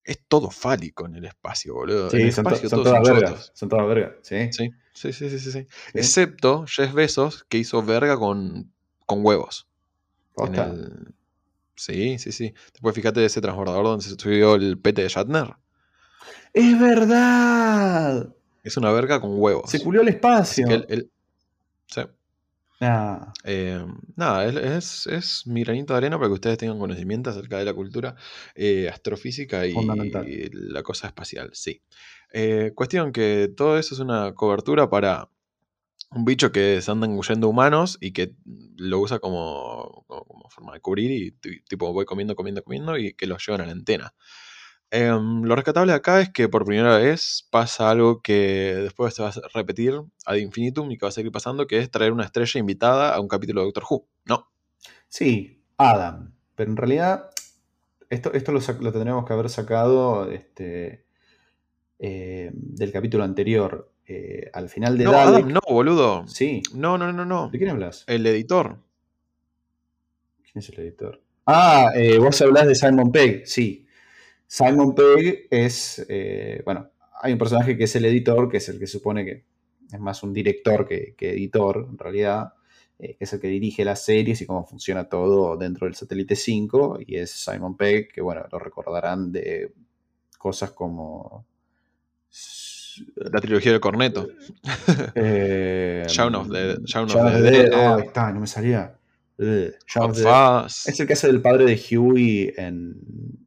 es todo fálico en el espacio, boludo. Sí, el son, to- espacio son todas son vergas. Son todas vergas, sí. Sí, sí, sí, sí, sí, sí. Excepto Jeff Bezos, que hizo verga con, con huevos. el- Sí, sí, sí. Después fíjate de ese transbordador donde se subió el pete de Shatner. ¡Es verdad! Es una verga con huevos. Se culió Así espacio. sí. Nah. Eh, nada, es, es, es mi granito de arena para que ustedes tengan conocimiento acerca de la cultura eh, astrofísica y, y la cosa espacial, sí. Eh, cuestión que todo eso es una cobertura para un bicho que se anda engullendo humanos y que lo usa como, como, como forma de cubrir y ti- tipo voy comiendo, comiendo, comiendo y que lo llevan a la antena. Em, lo rescatable acá es que por primera vez pasa algo que después se va a repetir ad infinitum y que va a seguir pasando, que es traer una estrella invitada a un capítulo de Doctor Who. No, Sí, Adam. Pero en realidad, esto, esto lo, tendríamos que haber sacado este, eh, del capítulo anterior. Eh, al final de no, Dalek. Adam, no, boludo. Sí. No, no, no, no. ¿De quién hablas? El editor. ¿Quién es el editor? Ah, eh, vos hablás de Simon Pegg, sí. Simon Pegg es, eh, bueno, hay un personaje que es el editor, que es el que supone que es más un director que, que editor, en realidad, eh, que es el que dirige las series y cómo funciona todo dentro del satélite 5, y es Simon Pegg, que bueno, lo recordarán de cosas como... La trilogía del corneto. Eh, Shaun of the- Shaun of Shaun the of the Dead. Dead. Ah, está, no me salía. Shaun of the Dead. Es el que hace del padre de Huey en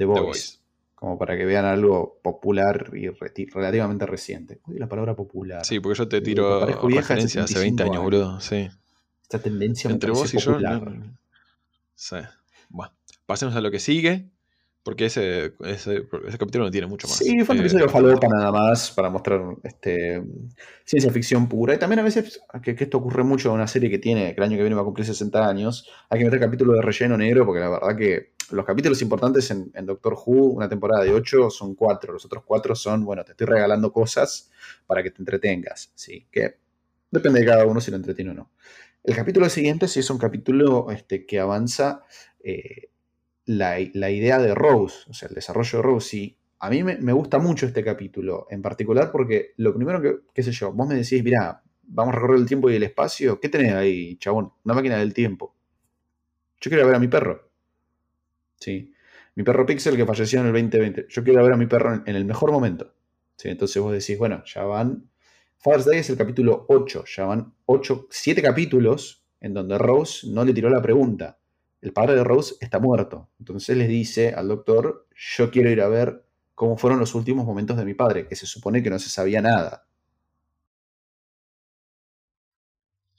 The Voice. Voice. Como para que vean algo popular y relativamente reciente. Oye, la palabra popular. Sí, porque yo te tiro de referencias hace 20 años, 75 boludo. Sí. Esta tendencia me Entre vos y yo. popular. no- Sí. Bueno, pasemos a lo que sigue. Porque ese, ese, ese capítulo no tiene mucho más. Sí, fue un episodio falopa nada más para mostrar este, ciencia ficción pura. Y también a veces, que, que esto ocurre mucho en una serie que tiene, que el año que viene va a cumplir 60 años, hay que meter capítulos de relleno negro, porque la verdad que los capítulos importantes en, Doctor Who, una temporada de 8, son 4. Los otros 4 son, bueno, te estoy regalando cosas para que te entretengas. Sí, que depende de cada uno si lo entretiene o no. El capítulo siguiente sí es un capítulo este, que avanza eh, la, la idea de Rose, o sea, el desarrollo de Rose. Y a mí me, me gusta mucho este capítulo, en particular porque lo primero que, qué sé yo, vos me decís, mirá, vamos a recorrer el tiempo y el espacio, ¿qué tenés ahí, chabón? Una máquina del tiempo. Yo quiero ver a mi perro. Sí. Mi perro Pixel que falleció en el 2020. Yo quiero ver a mi perro en, el mejor momento. Sí, entonces vos decís, bueno, ya van. Father's Day es el capítulo 8. Ya van 8, 7 capítulos en donde Rose no le tiró la pregunta. El padre de Rose está muerto. Entonces les dice al doctor, yo quiero ir a ver cómo fueron los últimos momentos de mi padre, que se supone que no se sabía nada.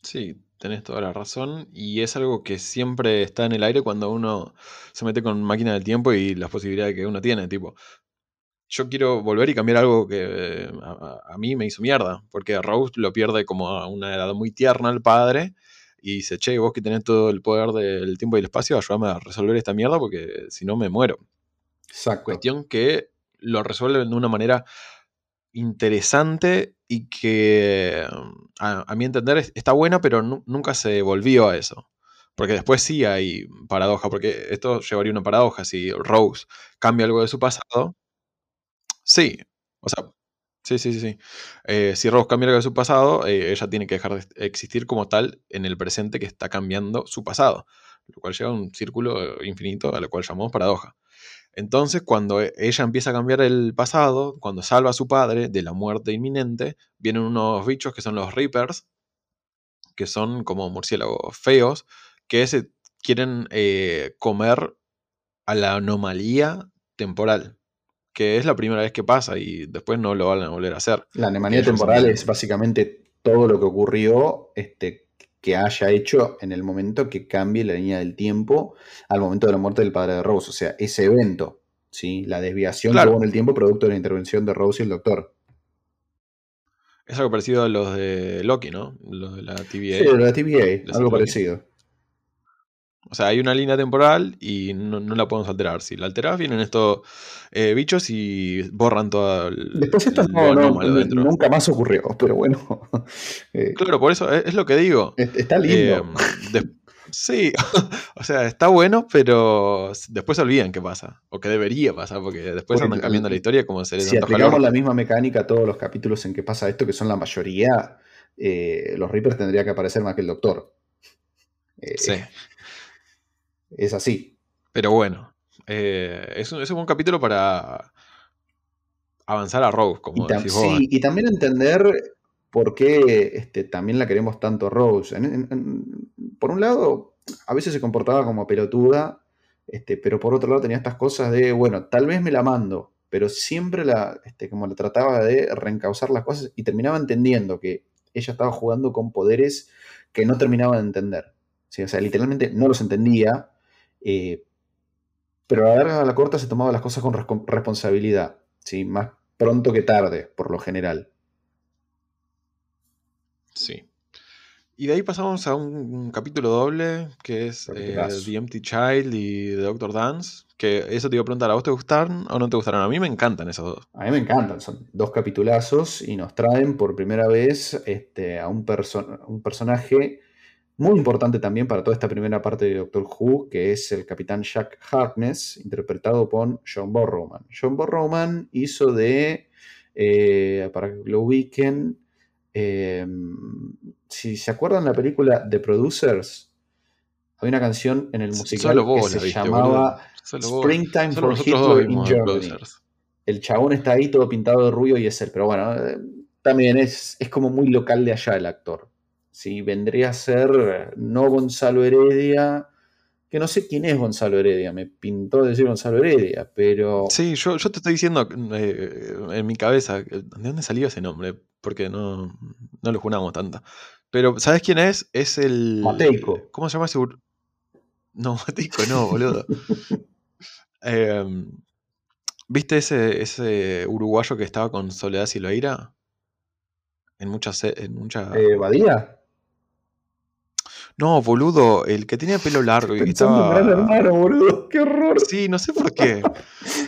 Sí, tenés toda la razón. Y es algo que siempre está en el aire cuando uno se mete con máquina del tiempo y las posibilidades que uno tiene. Tipo, yo quiero volver y cambiar algo que a, mí me hizo mierda. Porque Rose lo pierde como a una edad muy tierna el padre. y dice, che, vos que tenés todo el poder del tiempo y el espacio, ayúdame a resolver esta mierda porque si no me muero. Exacto. Cuestión que lo resuelven de una manera interesante y que a, mi entender es- está buena, pero nu- nunca se volvió a eso. Porque después sí hay paradoja, porque esto llevaría una paradoja. Si Rose cambia algo de su pasado, sí. O sea, sí, sí, sí. sí. Eh, si Rose cambia algo de su pasado, eh, ella tiene que dejar de existir como tal en el presente que está cambiando su pasado. Lo cual lleva a un círculo infinito a lo cual llamamos paradoja. Entonces, cuando e- ella empieza a cambiar el pasado, cuando salva a su padre de la muerte inminente, vienen unos bichos que son los Reapers, que son como murciélagos feos, que se quieren eh, comer a la anomalía temporal, que es la primera vez que pasa y después no lo van a volver a hacer. La anomalía temporal es básicamente todo lo que ocurrió este, que haya hecho en el momento que cambie la línea del tiempo al momento de la muerte del padre de Rose. O sea, ese evento, ¿sí? la desviación Claro. que hubo en el tiempo producto de la intervención de Rose y el doctor. Es algo parecido a los de Loki, ¿no? Los de la TVA. Sí, de la TVA, Los algo Loki. parecido. O sea, hay una línea temporal y no, no la podemos alterar. Si la alterás, vienen estos eh, bichos y borran todo el, Después esto no, no- nunca más ocurrió, pero bueno. eh, Claro, por eso es, es lo que digo. es- está lindo. Eh, des- sí, o sea, está bueno, pero después se olvidan qué pasa. O que debería pasar, porque después Porque andan cambiando la historia como se les si aplicamos la misma mecánica a todos los capítulos en que pasa esto, que son la mayoría, eh, los Reapers tendría que aparecer más que el doctor. Eh, Sí, Es así. pero bueno. eh, es, un, es un buen capítulo para avanzar a Rose, como Y, tam- decís vos. sí, y también entender por qué este, también la queremos tanto a Rose. En- en- en- por un lado, a veces se comportaba como pelotuda, este, pero por otro lado tenía estas cosas de, bueno, tal vez me la mando, pero siempre la, este, como la trataba de reencauzar las cosas y terminaba entendiendo que ella estaba jugando con poderes que no terminaba de entender. ¿sí? O sea, literalmente no los entendía, eh, pero a la larga a la corta se tomaba las cosas con responsabilidad, ¿sí? más pronto que tarde, por lo general. Sí. Y de ahí pasamos a un, un capítulo doble, que es eh. The Empty Child y The Doctor Dance. Que eso te iba a preguntar, ¿a vos te gustaron o no te gustaron? A mí me encantan esos dos. A mí me encantan, son dos capitulazos y nos traen por primera vez este, a un, perso- un personaje muy importante también para toda esta primera parte de Doctor Who, que es el capitán Jack Harkness, interpretado por John Borroman. John Borroman hizo de, eh, para que lo ubiquen, eh, si se acuerdan la película The Producers, hay una canción en el musical que se viste, llamaba. Springtime for Hitler in Germany el chabón está ahí todo pintado de rubio y es él. Pero bueno, eh, también es, es como muy local de allá el actor. Sí, vendría a ser eh, no Gonzalo Heredia, que no sé quién es Gonzalo Heredia, me pintó decir Gonzalo Heredia, pero Sí, yo, yo te estoy diciendo eh, en mi cabeza, eh, ¿de dónde salió ese nombre? Porque no, no lo junamos tanto. Pero, ¿sabes quién es? Es el. Mateico. ¿Cómo se llama ese? No, Mateico, no, boludo. Em, ¿Viste ese, ese uruguayo que estaba con Soledad Silveira? En muchas. En muchas... eh, Badía. No, boludo, el que tenía pelo largo y Pensando en Gran estaba. Hermano, boludo, qué horror. Sí, no sé por qué.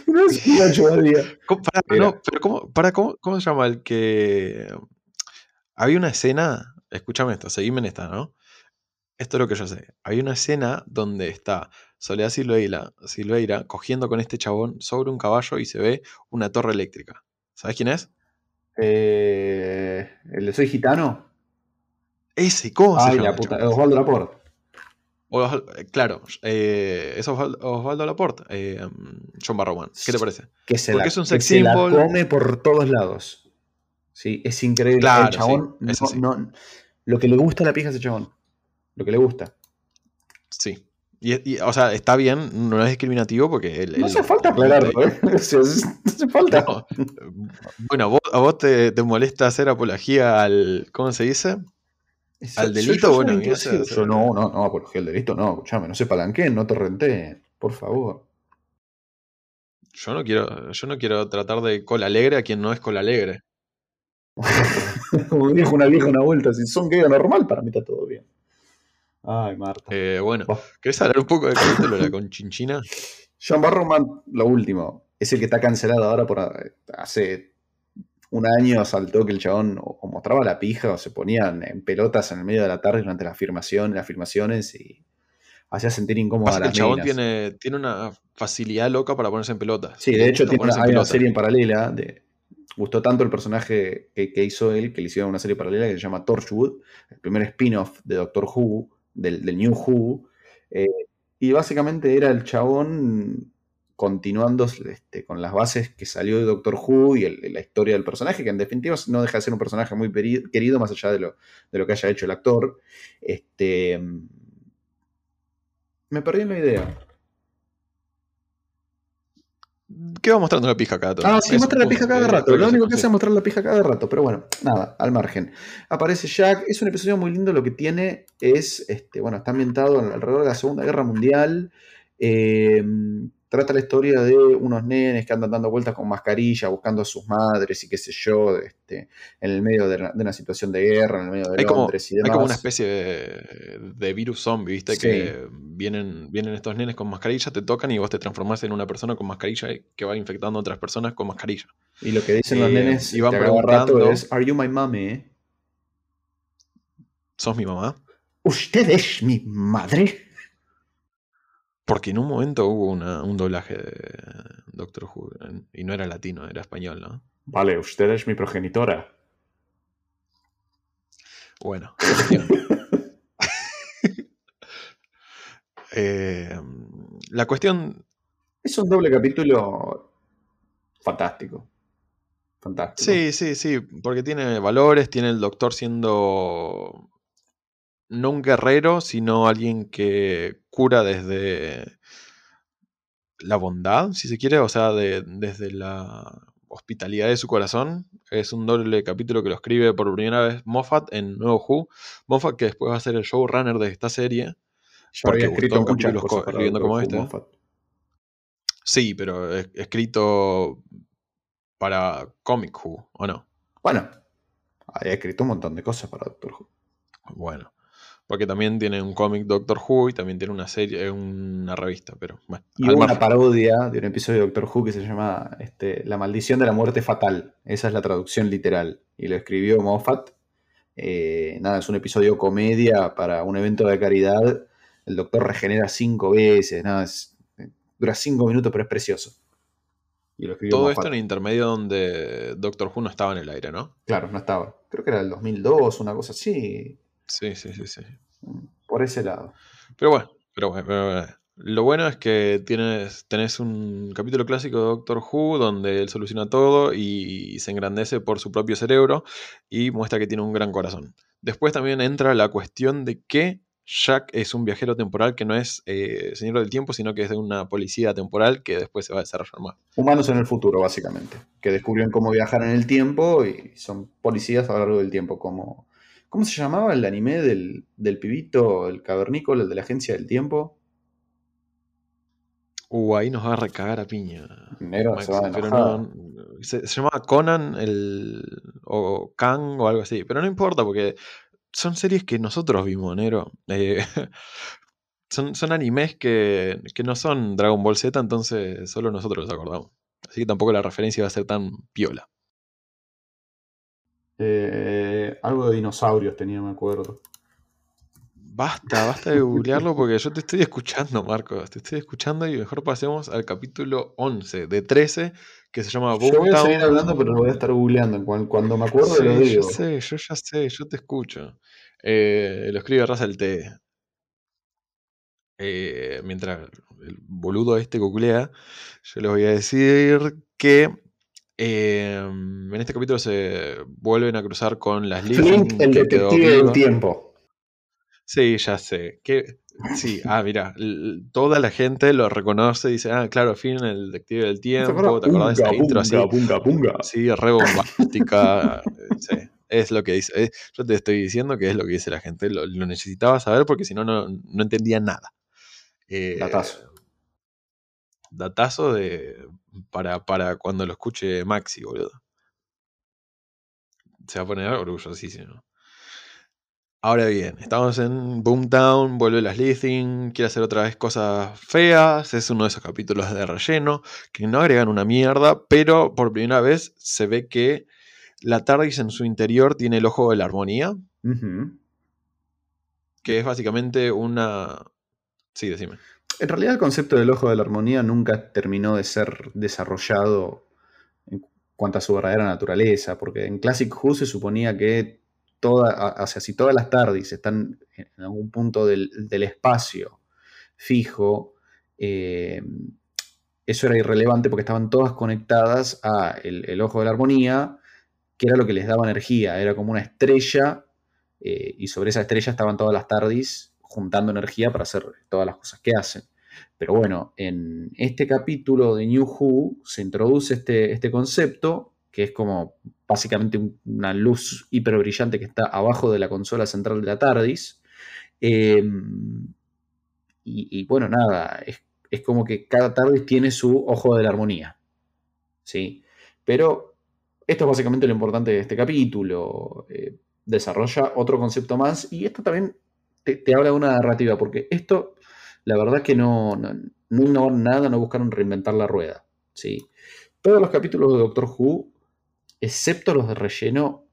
No es Nacho Badía. ¿Cómo, pará, Era. no, pero ¿cómo, ¿cómo, cómo se llama el que. Había una escena. Escúchame esto, seguime en esta, ¿no? Esto es lo que yo sé. Hay una escena donde está Soledad Silveira, Silveira cogiendo con este chabón sobre un caballo y se ve una torre eléctrica. ¿Sabes quién es? Eh, ¿El de Soy Gitano? Ese, ¿cómo se Ay, la puta? Osvaldo Laporte. Claro, eh, es Osvaldo, Osvaldo Laporte, eh, John Barrowman. ¿Qué te parece? que se, Porque la, es un que sex se la come por todos lados. Sí, es increíble. Claro, el chabón, sí, eso no- sí. no- lo que le gusta a la pija a ese chabón. Lo que le gusta. Sí. Y, y, o sea, está bien, no es discriminativo porque él. No él- hace falta aclararlo, ¿eh? No hace falta. No. Bueno, ¿vos- ¿a vos te, te molesta hacer apología al. ¿Cómo se dice? Al delito, yo bueno, yo no, no, no, apología al delito, no, escuchame, no se palanqueen, no torrenteen, por favor. Yo no quiero, yo no quiero tratar de cola alegre a quien no es cola alegre. Como dijo una vieja una vuelta, si son gay o normal, para mí está todo bien. Ay, Marta. Eh, bueno. ¿querés hablar un poco del capítulo de la conchinchina? John Barrowman, lo último, es el que está cancelado ahora por eh, hace un año saltó que el chabón o, o mostraba la pija o se ponían en pelotas en el medio de la tarde durante la afirmación, las afirmaciones y hacía sentir incómodo Pasa a que el las chabón minas. tiene, tiene una facilidad loca para ponerse en pelotas. Sí, de hecho tiene una, hay una serie en paralela. De, gustó tanto el personaje que, que hizo él que le hicieron una serie paralela que se llama Torchwood, el primer spin-off de Doctor Who, del, del New Who. eh, y básicamente era el chabón continuando este, con las bases que salió de Doctor Who y el- la historia del personaje, que en definitiva no deja de ser un personaje muy querido, más allá de lo, de lo que haya hecho el actor. Este, me perdí en la idea. ¿Qué va mostrando la pija cada tanto? Ah, sí, muestra la pija cada rato. Lo único que hace es mostrar la pija cada rato. Pero bueno, nada, al margen. Aparece Jack. Es un episodio muy lindo. Lo que tiene es, este, bueno, está ambientado alrededor de la Segunda Guerra Mundial. Eh, trata la historia de unos nenes que andan dando vueltas con mascarilla, buscando a sus madres y qué sé yo, este, en el medio de, una situación de guerra, en el medio de Hay como, Londres hay demás. como una especie de, de virus zombie, ¿viste? Sí. Que vienen, vienen estos nenes con mascarilla, te tocan y vos te transformás en una persona con mascarilla que va infectando a otras personas con mascarilla. Y lo que dicen los Eh, nenes y van preguntando- es, ¿Are you my mommy? ¿Sos mi mamá? ¿Usted es mi madre? Porque en un momento hubo una- un doblaje de Doctor Who y no era latino, era español, ¿no? Vale, usted es mi progenitora. Bueno. Eh, la cuestión, Es un doble capítulo fantástico. Fantástico. sí, sí, sí, porque tiene valores, tiene el doctor siendo no un guerrero, sino alguien que cura desde la bondad, si se quiere, o sea, de- desde la hospitalidad de su corazón. Es un doble capítulo que lo escribe por primera vez Moffat en Nuevo Who. Moffat que después va a ser el showrunner de esta serie. Ya porque había escrito muchas cosas co- escribiendo como este. Moffat. Sí, pero es- escrito para Comic Who, ¿o no? Bueno, había escrito un montón de cosas para Doctor Who. Bueno. Porque también tiene un cómic Doctor Who y también tiene una serie, una revista, pero bueno. Y hubo una parodia de un episodio de Doctor Who que se llama este, La maldición de la muerte fatal. Esa es la traducción literal. Y lo escribió Moffat. Eh, nada, es un episodio comedia para un evento de caridad. El doctor regenera cinco veces. Nada, es- dura cinco minutos, pero es precioso. Y lo Todo esto en el intermedio donde Doctor Who no estaba en el aire, ¿no? Claro, no estaba. Creo que era el 2002, una cosa así. Sí, sí, sí, sí. Por ese lado. Pero bueno, pero bueno, pero bueno. Lo bueno es que tienes, tenés un capítulo clásico de Doctor Who donde él soluciona todo y se engrandece por su propio cerebro y muestra que tiene un gran corazón. Después también entra la cuestión de que Jack es un viajero temporal que no es eh, señor del tiempo, sino que es de una policía temporal que después se va a desarrollar más. Humanos en el futuro, básicamente. Que descubrieron cómo viajar en el tiempo y son policías a lo largo del tiempo. Como, ¿Cómo se llamaba el anime del, del pibito, el cavernícola, el de la agencia del tiempo? Uh, ahí nos va a recagar a piña. Negro se Maxi, va a pero no, se, se llamaba Conan el, o Kang o algo así, pero no importa porque son series que nosotros vimos, negro. Eh, son, son animes que, que no son Dragon Ball Z, entonces solo nosotros los acordamos. Así que tampoco la referencia va a ser tan piola. Eh, algo de dinosaurios tenía, me acuerdo. Basta, basta de googlearlo porque yo te estoy escuchando, Marcos. Te estoy escuchando y mejor pasemos al capítulo 11 de 13 que se llama Yo voy a seguir Boomtown. hablando, pero lo voy a estar googleando. Cuando me acuerdo, Sí, lo yo digo. sé, yo ya sé, yo te escucho. Eh, lo escribe Russell T. Eh, mientras el boludo este googlea, yo les voy a decir que eh, en este capítulo se vuelven a cruzar con las Flint, Living, el detective del tiempo. Sí, ya sé. Que, sí, ah, mira, toda la gente lo reconoce y dice, ah, claro, Finn, el detective del ¿No tiempo, ¿te acordás de esa intro así? punga, punga. Sí, re bombástica. eh, sí, es lo que dice. eh, yo te estoy diciendo que es lo que dice la gente. Lo, lo necesitaba saber porque si no, no no entendía nada. Eh, Datazo. Datazo de, para, para cuando lo escuche Maxi, boludo. Se va a poner orgullosísimo. Ahora bien, estamos en Boomtown, vuelve la Slithing, quiere hacer otra vez cosas feas, es uno de esos capítulos de relleno que no agregan una mierda, pero por primera vez se ve que la TARDIS en su interior tiene el ojo de la armonía, que es básicamente una... Sí, decime. En realidad el concepto del ojo de la armonía nunca terminó de ser desarrollado en cuanto a su verdadera naturaleza, porque en Classic Who se suponía que toda, o sea, si todas las TARDIS están en algún punto del, espacio fijo, eh, eso era irrelevante porque estaban todas conectadas a el, el ojo de la armonía, que era lo que les daba energía, era como una estrella, eh, y sobre esa estrella estaban todas las TARDIS juntando energía para hacer todas las cosas que hacen. Pero bueno, en este capítulo de New Who se introduce este, este concepto, que es como básicamente un- una luz hiper brillante que está abajo de la consola central de la TARDIS. Y, y bueno, nada, es, es como que cada TARDIS tiene su ojo de la armonía. ¿Sí? Pero esto es básicamente lo importante de este capítulo. Eh, desarrolla otro concepto más y esto también te, habla de una narrativa, porque esto, la verdad que no, no, no nada, no buscaron reinventar la rueda. ¿sí? Todos los capítulos de Doctor Who, excepto los de relleno,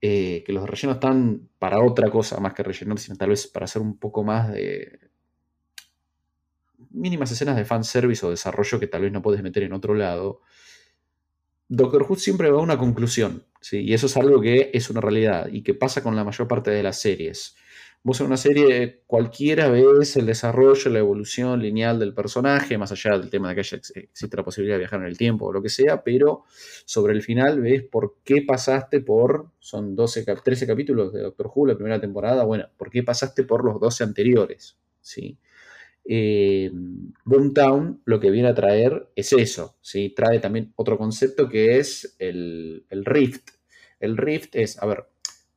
eh, que los de relleno están para otra cosa más que relleno, sino tal vez para hacer un poco más de mínimas escenas de fanservice o desarrollo que tal vez no puedes meter en otro lado. Doctor Who siempre va a una conclusión, ¿sí? y eso es algo que es una realidad y que pasa con la mayor parte de las series. Vos en una serie cualquiera ves el desarrollo, la evolución lineal del personaje, más allá del tema de que haya, existe la posibilidad de viajar en el tiempo o lo que sea, pero sobre el final ves por qué pasaste por, son 12, 13 capítulos de Doctor Who la primera temporada, bueno, por qué pasaste por los 12 anteriores, ¿sí? Eh, Boomtown lo que viene a traer es eso, ¿sí? trae también otro concepto que es el, el Rift. El Rift es, a ver,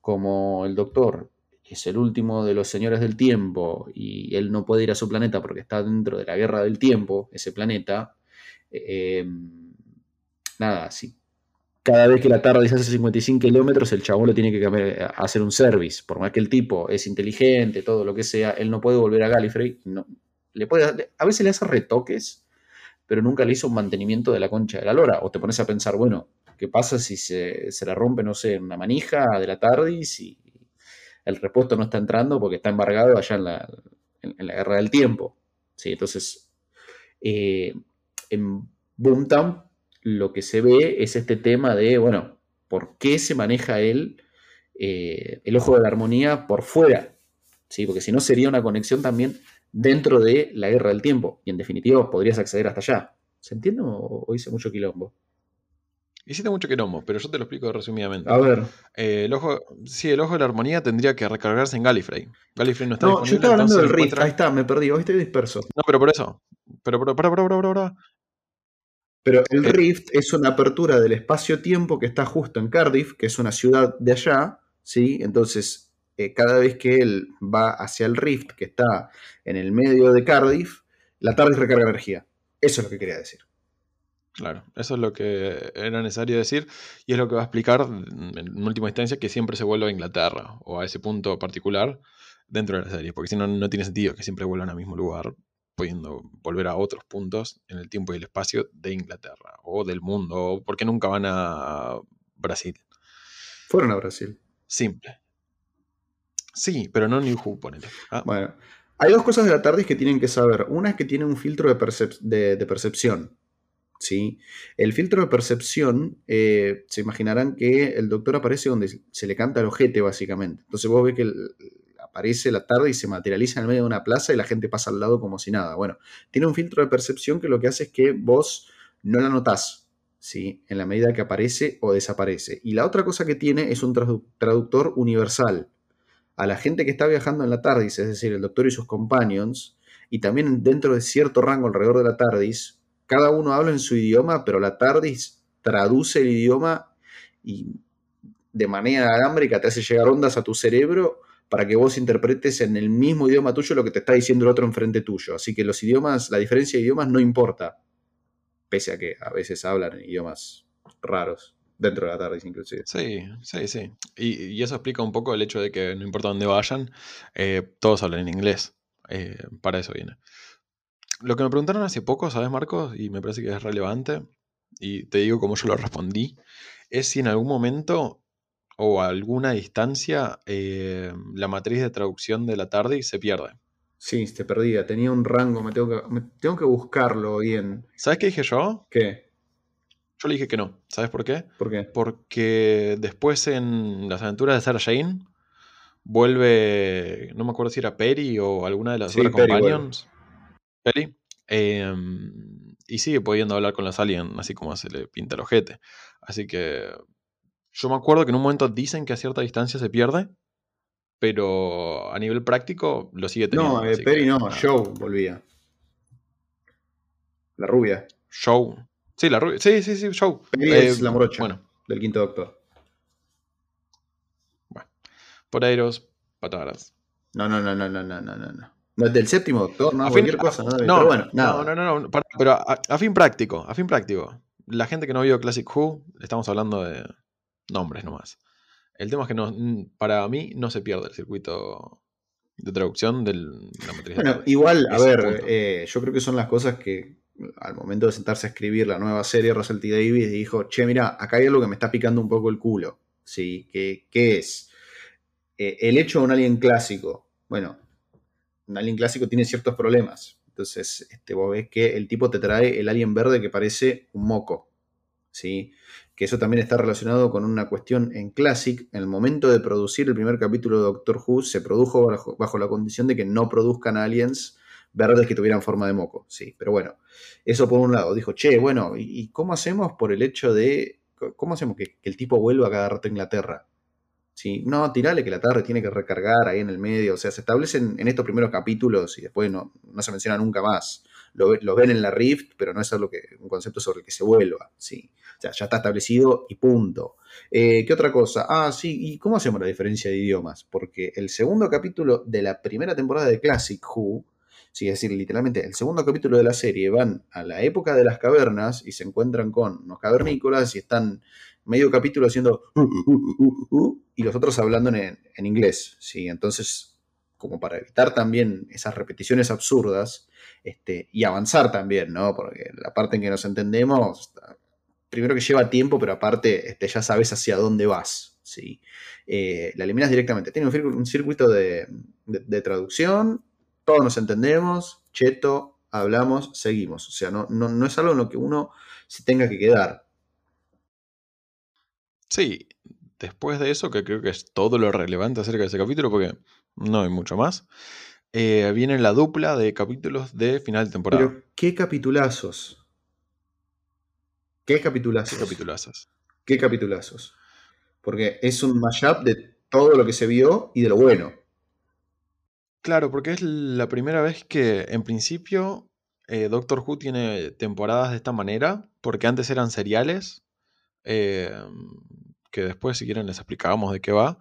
como el doctor es el último de los señores del tiempo y él no puede ir a su planeta porque está dentro de la guerra del tiempo, ese planeta, eh, nada, sí. Cada vez que la tarde se hace 55 kilómetros, el chabón lo tiene que cambiar, hacer un service. Por más que el tipo es inteligente, todo lo que sea, él no puede volver a Gallifrey. No, le puede, a veces le hace retoques, pero nunca le hizo un mantenimiento de la concha de la lora. O te pones a pensar, bueno, ¿qué pasa si se, se le rompe, no sé, una manija de la TARDIS y el repuesto no está entrando porque está embargado allá en la, en, la guerra del tiempo? ¿Sí? Entonces, eh, en Boomtown lo que se ve es este tema de, bueno, ¿por qué se maneja él eh, el ojo de la armonía por fuera? ¿Sí? Porque si no sería una conexión también dentro de la guerra del tiempo. Y en definitiva podrías acceder hasta allá. ¿Se entiende o hice mucho quilombo? Hiciste mucho quilombo, pero yo te lo explico resumidamente. A ver. Eh, el ojo, sí, el ojo de la armonía tendría que recargarse en Gallifrey. Gallifrey no está No, yo disponible. estaba hablando del Rift. encuentra- Ahí está, me perdí. Hoy estoy disperso. No, pero por eso. Pero, pero, para, para, para, para. Pero el Eh. Rift es una apertura del espacio-tiempo que está justo en Cardiff, que es una ciudad de allá, ¿sí? Entonces, eh, cada vez que él va hacia el Rift, que está en el medio de Cardiff, la TARDIS recarga energía. Eso es lo que quería decir. Claro, eso es lo que era necesario decir y es lo que va a explicar en última instancia que siempre se vuelva a Inglaterra o a ese punto particular dentro de la serie, porque si no, no tiene sentido que siempre vuelvan al mismo lugar, pudiendo volver a otros puntos en el tiempo y el espacio de Inglaterra o del mundo, o porque nunca van a Brasil. Fueron a Brasil. Simple. Sí, pero no New Who, ponele. Ah, Bueno, hay dos cosas de la TARDIS que tienen que saber. Una es que tiene un filtro de, percep- de- de percepción. ¿Sí? El filtro de percepción, eh, se imaginarán que el doctor aparece donde se le canta el ojete, básicamente. Entonces vos ves que aparece la tarde y se materializa en el medio de una plaza y la gente pasa al lado como si nada. Bueno, tiene un filtro de percepción que lo que hace es que vos no la notás, ¿sí? En la medida que aparece o desaparece. Y la otra cosa que tiene es un tradu- traductor universal. A la gente que está viajando en la TARDIS, es decir, el doctor y sus companions, y también dentro de cierto rango alrededor de la TARDIS, cada uno habla en su idioma, pero la TARDIS traduce el idioma y de manera alámbrica te hace llegar ondas a tu cerebro para que vos interpretes en el mismo idioma tuyo lo que te está diciendo el otro enfrente tuyo. Así que los idiomas, la diferencia de idiomas no importa, pese a que a veces hablan en idiomas raros. Dentro de la TARDIS, inclusive. Sí, sí, sí. Y, y eso explica un poco el hecho de que no importa dónde vayan, eh, todos hablan en inglés. Eh, para eso viene. Lo que me preguntaron hace poco, ¿sabes, Marcos? Y me parece que es relevante, y te digo cómo yo lo respondí, es si en algún momento o a alguna distancia eh, la matriz de traducción de la TARDIS se pierde. Sí, te perdía. Tenía un rango, me tengo que, me tengo que buscarlo bien. ¿Sabes qué dije yo? ¿Qué? Yo le dije que no. ¿Sabes por qué? ¿Por qué? Porque después en las aventuras de Sarah Jane vuelve, no me acuerdo si era Perry o alguna de las Sí, otras Perry companions. Perry. em, y sigue pudiendo hablar con los aliens, así como se le pinta el ojete. Así que yo me acuerdo que en un momento dicen que a cierta distancia se pierde, pero a nivel práctico lo sigue teniendo. No, eh, Perry no. Joe volvía. La rubia. Show. Sí, la rubia. Sí, sí, sí, Show. Perry Eh, es la morocha Bueno, del quinto doctor. Potatoes, patatas. No, no, no, no, no, no, no, no. No. No, del séptimo doctor, no, A fin- cosa, ¿no? No, Pero bueno, nada. no, no, no, no, para- pero a, a fin práctico, a fin práctico. La gente que no vio Classic Who, estamos hablando de nombres nomás. El tema es que no, para mí no se pierde el circuito de traducción de la matriz Bueno, igual, a ver, eh, yo creo que son las cosas que al momento de sentarse a escribir la nueva serie, Russell T. Davis dijo, che, mira, acá hay algo que me está picando un poco el culo. ¿Sí? ¿Qué, qué es? Eh, el hecho de un alien clásico. Bueno, un alien clásico tiene ciertos problemas. Entonces, este, vos ves que el tipo te trae el alien verde que parece un moco. ¿Sí? Que eso también está relacionado con una cuestión en Classic. En el momento de producir el primer capítulo de Doctor Who, se produjo bajo, la condición de que no produzcan aliens verdes que tuvieran forma de moco. Sí, pero bueno, eso por un lado. Dijo, che, bueno, ¿y cómo hacemos por el hecho de. ¿Cómo hacemos que, el tipo vuelva cada rato a Inglaterra? Sí, no, tirale que la tarde tiene que recargar ahí en el medio. O sea, se establecen en estos primeros capítulos y después no, no se menciona nunca más. Lo, ve- lo ven en la Rift, pero no es algo que, un concepto sobre el que se vuelva. Sí. O sea, ya está establecido y punto. Eh, ¿Qué otra cosa? Ah, sí, ¿y cómo hacemos la diferencia de idiomas? Porque el segundo capítulo de la primera temporada de Classic Who, sí, es decir, literalmente el segundo capítulo de la serie van a la época de las cavernas y se encuentran con unos cavernícolas y están medio capítulo haciendo "Uh, uh, uh, uh, uh", y los otros hablando en, en inglés, ¿sí? Entonces, como para evitar también esas repeticiones absurdas este, y avanzar también, ¿no? Porque la parte en que nos entendemos, primero que lleva tiempo, pero aparte este, ya sabes hacia dónde vas, ¿sí? Eh, la eliminas directamente. Tiene un circuito de, de- de traducción, todos nos entendemos, cheto, hablamos, seguimos. O sea, no, no, no es algo en lo que uno se tenga que quedar. Sí, después de eso, que creo que es todo lo relevante acerca de ese capítulo, porque no hay mucho más, eh, viene la dupla de capítulos de final de temporada. Pero, ¿qué capitulazos? ¿Qué capitulazos? ¿Qué capitulazos? ¿Qué capitulazos? Porque es un mashup de todo lo que se vio y de lo bueno. Claro, porque es la primera vez que, en principio, eh, Doctor Who tiene temporadas de esta manera, porque antes eran seriales, eh, que después, si quieren, les explicábamos de qué va.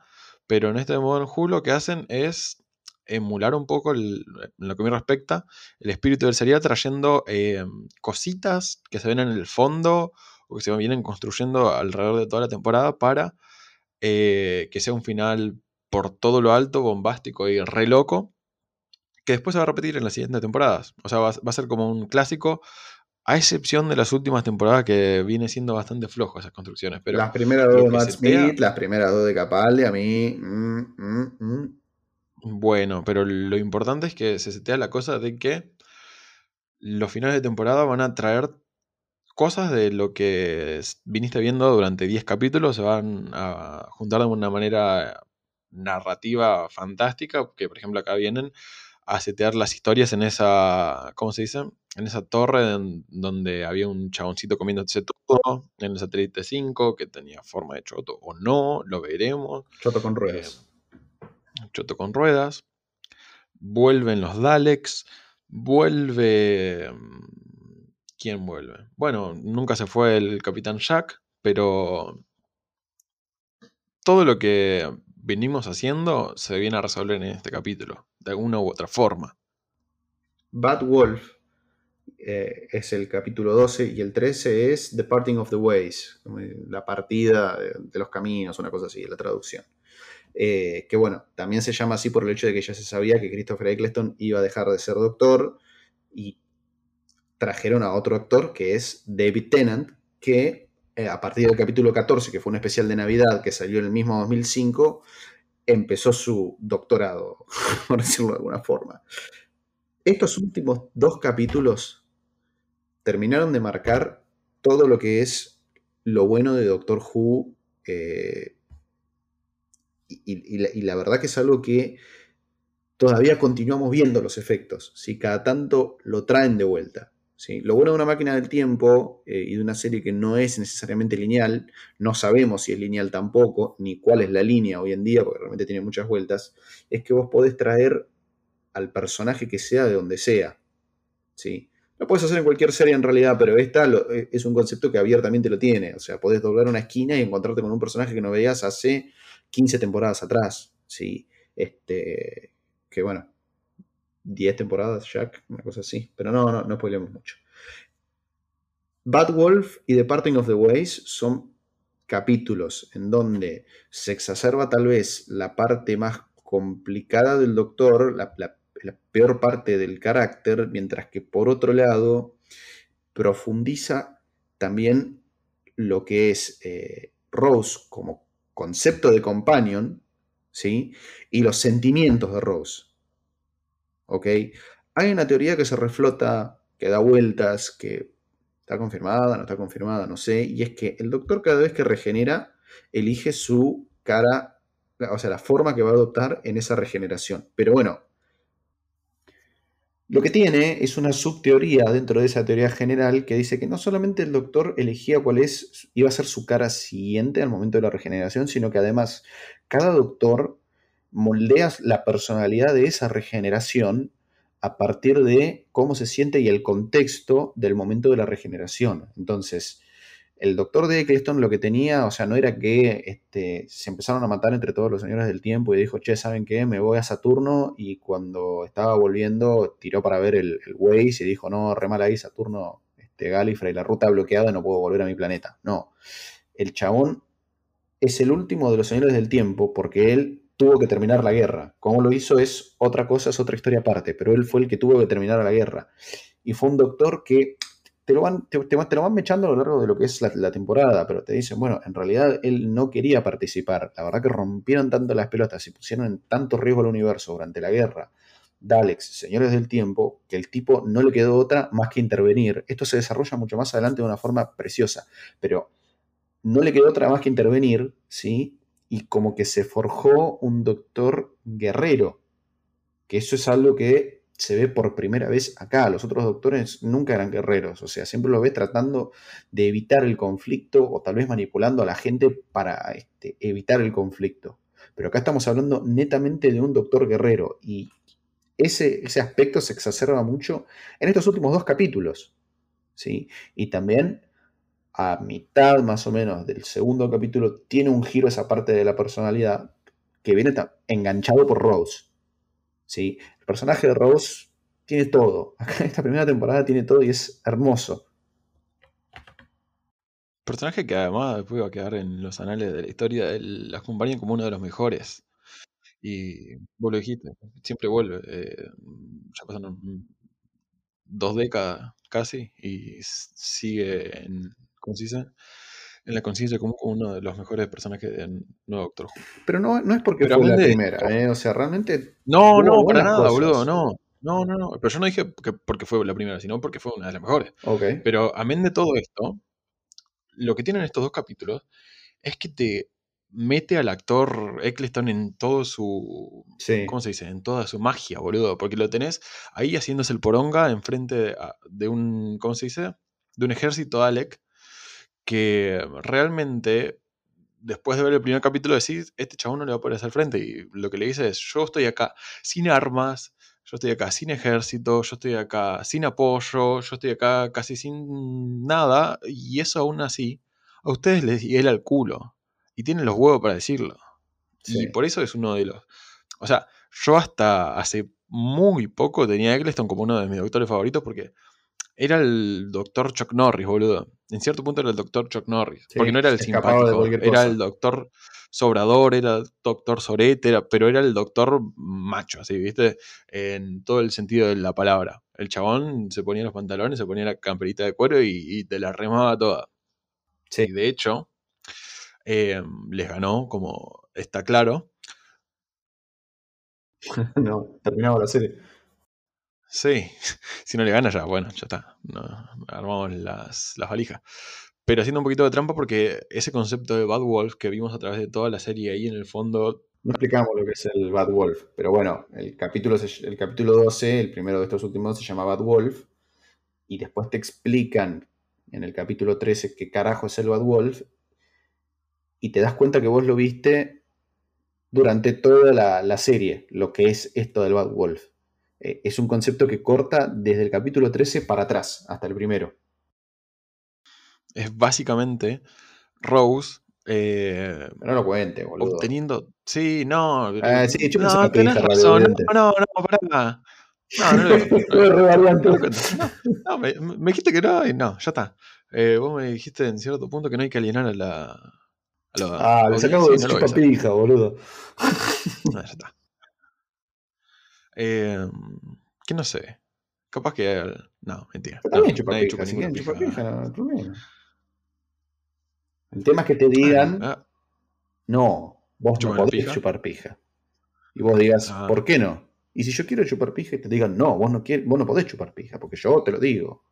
Pero en este Modern Who lo que hacen es emular un poco, en lo que me respecta, el espíritu del serial, trayendo eh, cositas que se ven en el fondo o que se vienen construyendo alrededor de toda la temporada para eh, que sea un final por todo lo alto, bombástico y re loco, que después se va a repetir en las siguientes temporadas. O sea, va a ser como un clásico, a excepción de las últimas temporadas que viene siendo bastante flojo esas construcciones. Pero las primeras dos de Matt Smith, las primeras dos de Capaldi, a mí. mm, mm, mm. Bueno, pero lo importante es que se setea la cosa de que los finales de temporada van a traer cosas de lo que viniste viendo durante 10 capítulos, se van a juntar de una manera narrativa fantástica, que por ejemplo acá vienen a setear las historias en esa, ¿cómo se dice? En esa torre en- donde había un chaboncito comiéndose todo, en el satélite 5, que tenía forma de choto o no, lo veremos. Choto con ruedas. Choto con ruedas. Vuelven los Daleks. Vuelve. ¿Quién vuelve? Bueno, nunca se fue el Capitán Jack, pero. Todo lo que venimos haciendo se viene a resolver en este capítulo, de alguna u otra forma. Bad Wolf eh, es el capítulo 12 y el 13 es The Parting of the Ways, la partida de, los caminos, una cosa así, la traducción. Eh, que bueno, también se llama así por el hecho de que ya se sabía que Christopher Eccleston iba a dejar de ser doctor y trajeron a otro actor que es David Tennant, que eh, a partir del capítulo 14, que fue un especial de Navidad que salió en el mismo 2005, empezó su doctorado, por decirlo de alguna forma. Estos últimos dos capítulos terminaron de marcar todo lo que es lo bueno de Doctor Who. Eh, y, la, verdad que es algo que todavía continuamos viendo los efectos. Si cada tanto lo traen de vuelta. Lo bueno de una máquina del tiempo eh, y de una serie que no es necesariamente lineal, no sabemos si es lineal tampoco, ni cuál es la línea hoy en día, porque realmente tiene muchas vueltas, es que vos podés traer al personaje que sea de donde sea. ¿sí? Lo puedes hacer en cualquier serie en realidad, pero esta eh, es un concepto que abiertamente lo tiene. O sea, podés doblar una esquina y encontrarte con un personaje que no veías hace 15 temporadas atrás. ¿sí? Este, que bueno, 10 temporadas, Jack, una cosa así. Pero no, no, no spoilemos mucho. Bad Wolf y The Parting of the Ways son capítulos en donde se exacerba tal vez la parte más complicada del doctor, la, peor parte del carácter, mientras que por otro lado profundiza también lo que es eh, Rose como concepto de companion, ¿sí? Y los sentimientos de Rose. ¿Ok? Hay una teoría que se reflota, que da vueltas, que está confirmada, no está confirmada, no sé, y es que el doctor cada vez que regenera, elige su cara, o sea, la forma que va a adoptar en esa regeneración. Pero bueno, lo que tiene es una subteoría dentro de esa teoría general que dice que no solamente el doctor elegía cuál es, iba a ser su cara siguiente al momento de la regeneración, sino que además cada doctor moldea la personalidad de esa regeneración a partir de cómo se siente y el contexto del momento de la regeneración. Entonces, el doctor de Eccleston lo que tenía, o sea, no era que este, se empezaron a matar entre todos los señores del tiempo y dijo, che, ¿saben qué? Me voy a Saturno y cuando estaba volviendo tiró para ver el, el Waze y dijo, no, re mal ahí Saturno, este, Gallifrey, la ruta bloqueada, no puedo volver a mi planeta. No, el chabón es el último de los señores del tiempo porque él tuvo que terminar la guerra. Cómo lo hizo es otra cosa, es otra historia aparte, pero él fue el que tuvo que terminar la guerra. Y fue un doctor que te lo, van, te, lo van mechando a lo largo de lo que es la, temporada, pero te dicen, bueno, en realidad él no quería participar. La verdad que rompieron tanto las pelotas y pusieron en tanto riesgo al universo durante la guerra. Daleks, señores del tiempo, que el tipo no le quedó otra más que intervenir. Esto se desarrolla mucho más adelante de una forma preciosa, pero no le quedó otra más que intervenir, ¿sí? Y como que se forjó un doctor guerrero, que eso es algo que se ve por primera vez acá. Los otros doctores nunca eran guerreros, o sea, siempre lo ves tratando de evitar el conflicto o tal vez manipulando a la gente para este, evitar el conflicto. Pero acá estamos hablando netamente de un doctor guerrero y ese, ese aspecto se exacerba mucho en estos últimos dos capítulos. ¿sí? Y también a mitad más o menos del segundo capítulo tiene un giro esa parte de la personalidad que viene enganchado por Rose. ¿sí? El personaje de Rose tiene todo. Acá en esta primera temporada tiene todo y es hermoso. Personaje que además después va a quedar en los anales de la historia, la acompañan como uno de los mejores. Y vos lo dijiste, siempre vuelve. Eh, ya pasaron dos décadas casi y sigue en, ¿cómo se dice? en la conciencia como uno de los mejores personajes de Nuevo Doctor Who. Pero no, no es porque fue la primera, ¿eh? O sea, realmente. No, no, para nada, boludo, no. No, no, no. Pero yo no dije que porque fue la primera, sino porque fue una de las mejores. Ok. Pero amén de todo esto, lo que tienen estos dos capítulos es que te mete al actor Eccleston en todo su. ¿Cómo se dice? En toda su magia, boludo. Porque lo tenés ahí haciéndose el poronga enfrente de, de un. ¿Cómo se dice? De un ejército Alec que realmente, después de ver el primer capítulo, decís, este chabón no le va a poder hacer frente. Y lo que le dice es, yo estoy acá sin armas, yo estoy acá sin ejército, yo estoy acá sin apoyo, yo estoy acá casi sin nada, y eso aún así, a ustedes les hiela el culo. Y tienen los huevos para decirlo. Y por eso es uno de los... O sea, yo hasta hace muy poco tenía a Eccleston como uno de mis doctores favoritos porque era el doctor Chuck Norris, boludo. En cierto punto era el doctor Chuck Norris. Sí, porque no era el simpático, era el doctor Sobrador, era el doctor Sorete, era, pero era el doctor macho, así, ¿viste? En todo el sentido de la palabra. El chabón se ponía los pantalones, se ponía la camperita de cuero y, y te la remaba toda. Sí. Y de hecho, eh, les ganó, como está claro. no, terminaba la serie. Sí, si no le gana ya, bueno, ya está. No, armamos las, las valijas. Pero haciendo un poquito de trampa porque ese concepto de Bad Wolf que vimos a través de toda la serie ahí en el fondo, No explicamos lo que es el Bad Wolf, pero bueno, el capítulo, el capítulo 12, el primero de estos últimos, se llama Bad Wolf, y después te explican en el capítulo 13 qué carajo es el Bad Wolf, y te das cuenta que vos lo viste durante toda la, la serie, lo que es esto del Bad Wolf. Eh, es un concepto que corta desde el capítulo 13 para atrás, hasta el primero. es básicamente Rose eh, Pero no lo cuente, boludo. obteniendo. Sí, no. Ah, sí, yo pensé no, tenés razón. No, no, no, pará. No, no, lo- no, me, me dijiste que no y no, ya está. Eh, vos me dijiste en cierto punto que no hay que alienar a la. A la Ah, le sacamos de no pija, boludo. No, ya está. Eh, que no sé. Capaz que. el- No, mentira. Pero también No, chupa nadie chupa si quieren chupar pija. no problema. El tema es que te digan, Ah, no, vos no ¿Chupan la podés pija? chupar pija. Y vos digas, Ah. ¿por qué no? Y si yo quiero chupar pija y te digan, no, vos no, quieres, vos no podés chupar pija, porque yo te lo digo.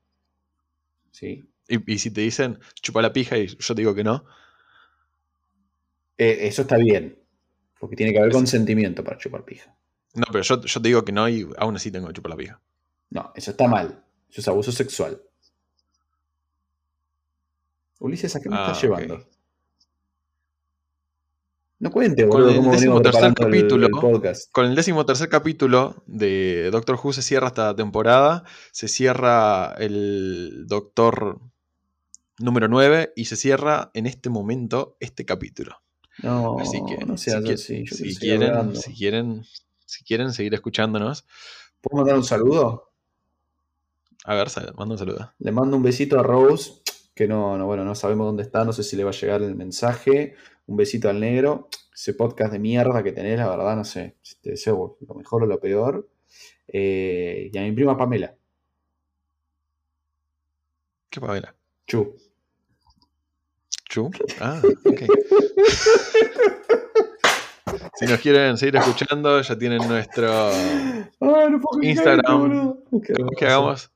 ¿Sí? y, y si te dicen chupa la pija y yo te digo que no, Eh, eso está bien, porque tiene que haber consentimiento para chupar pija. No, pero yo, yo te digo que no y aún así tengo que chupar la pija. No, eso está mal. Eso es abuso sexual. Ulises, ¿a qué me Ah, estás llevando? No cuente, Con boludo, el cómo venimos decimotercer preparando el- capítulo, el podcast. Con el décimo tercer capítulo de Doctor Who se cierra esta temporada, se cierra el Doctor número 9 y se cierra en este momento este capítulo. No, Así que no si, seas qui- así. Si quieren, si quieren, si quieren seguir escuchándonos, ¿Puedo mandar un saludo? a ver, manda un saludo. Le mando un besito a Rose, que no, no, bueno, no sabemos dónde está, no sé si le va a llegar el mensaje. Un besito al negro. Ese podcast de mierda que tenés, la verdad, no sé. Si te deseo lo mejor o lo peor. Eh, y a mi prima Pamela. ¿Qué pavela? Chu. ¿Chu? Ah, ok. si nos quieren seguir escuchando, ya tienen nuestro no Instagram. Qué capaz que hagamos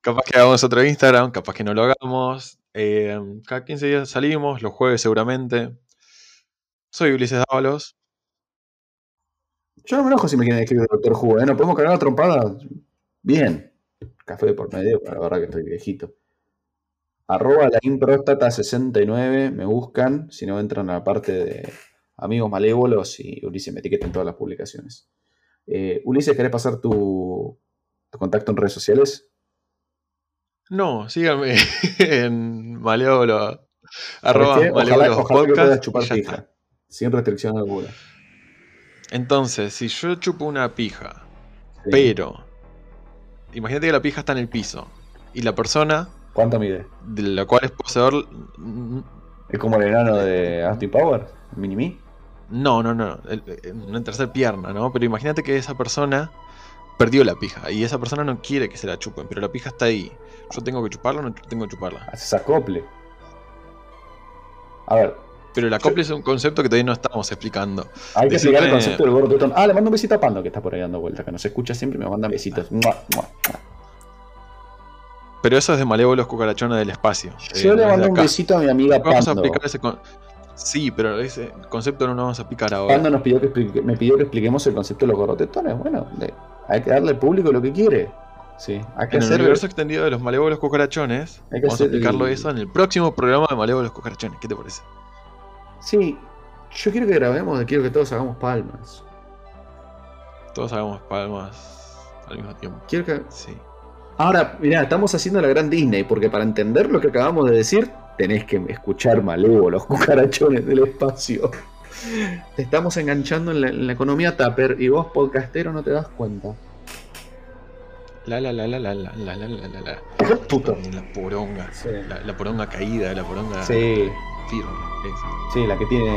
capaz que hagamos otro Instagram capaz que no lo hagamos Eh, cada 15 días salimos los jueves seguramente soy Ulises Dávalos Yo no me enojo si me quieren escribir Doctor Who, ¿eh? ¿No podemos cagar una trompada? Bien. Café por medio, pero la verdad que estoy viejito. Arroba la improstata69, me buscan, si no entran a la parte de amigos malévolos y Ulises me etiqueta en todas las publicaciones. Eh, Ulises, ¿querés pasar tu, tu contacto en redes sociales? no síganme en maleolo arroba ¿Sabes qué? Ojalá, Malevolos ojalá que Podcast, puedas y chupar ya pija, está. sin restricción alguna. entonces si yo chupo una pija Sí. pero imagínate que la pija está en el piso y la persona ¿Cuánto mide? de la cual es poseedor mm, ¿Es como el enano de Austin Power? ¿Mini-Me? No, no, no. Una tercera pierna, ¿no? Pero imagínate que esa persona perdió la pija y esa persona no quiere que se la chupen, pero la pija está ahí. ¿Yo tengo que chuparla o no tengo que chuparla? Haces acople. A ver, Pero el acople es un concepto que todavía no estamos explicando. Hay que Decime- explicar el concepto del gordo tetón. Ah, le mando un besito a Pando que está por ahí dando vueltas, que nos escucha siempre y me mandan besitos. Mua, mua, mua. Pero eso es de malévolos cucarachones del espacio. eh, Yo no le mando un besito a mi amiga Vamos a Pando. explicar ese con- Sí, pero ese concepto no lo vamos a explicar ahora. Pando nos pidió que explique- me pidió que expliquemos el concepto de los gordotetones. Bueno, hay que darle al público lo que quiere. Sí, hay que En el hacer. universo extendido de los malévolos cucarachones, Hay que vamos a hacer explicarlo el- eso en el próximo programa de malévolos cucarachones. ¿Qué te parece? Sí, yo quiero que grabemos, quiero que todos hagamos palmas. Todos hagamos palmas al mismo tiempo. Quiero que. Sí. Ahora, mirá, estamos haciendo la gran Disney, porque para entender lo que acabamos de decir, tenés que escuchar malévolos cucarachones del espacio. Te estamos enganchando en la, en la economía Tupper y vos, podcastero, no te das cuenta. La la la la la la la la la la la. Puto. La poronga. Sí. La, la poronga caída, la poronga Sí, firme. esa. sí, la que tiene,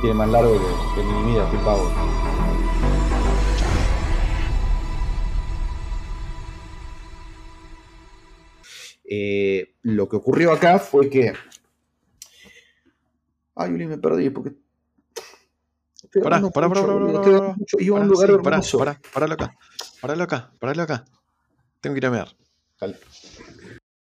tiene más largo que, que mi vida, Phil Power. Eh, lo que ocurrió acá fue que. Ay, Uli, me perdí porque. Pará, pará, pará, pará. Iba a un lugar pará, pará, paralo acá. Paralo acá, paralo acá. Tengo que ir a ver. Dale.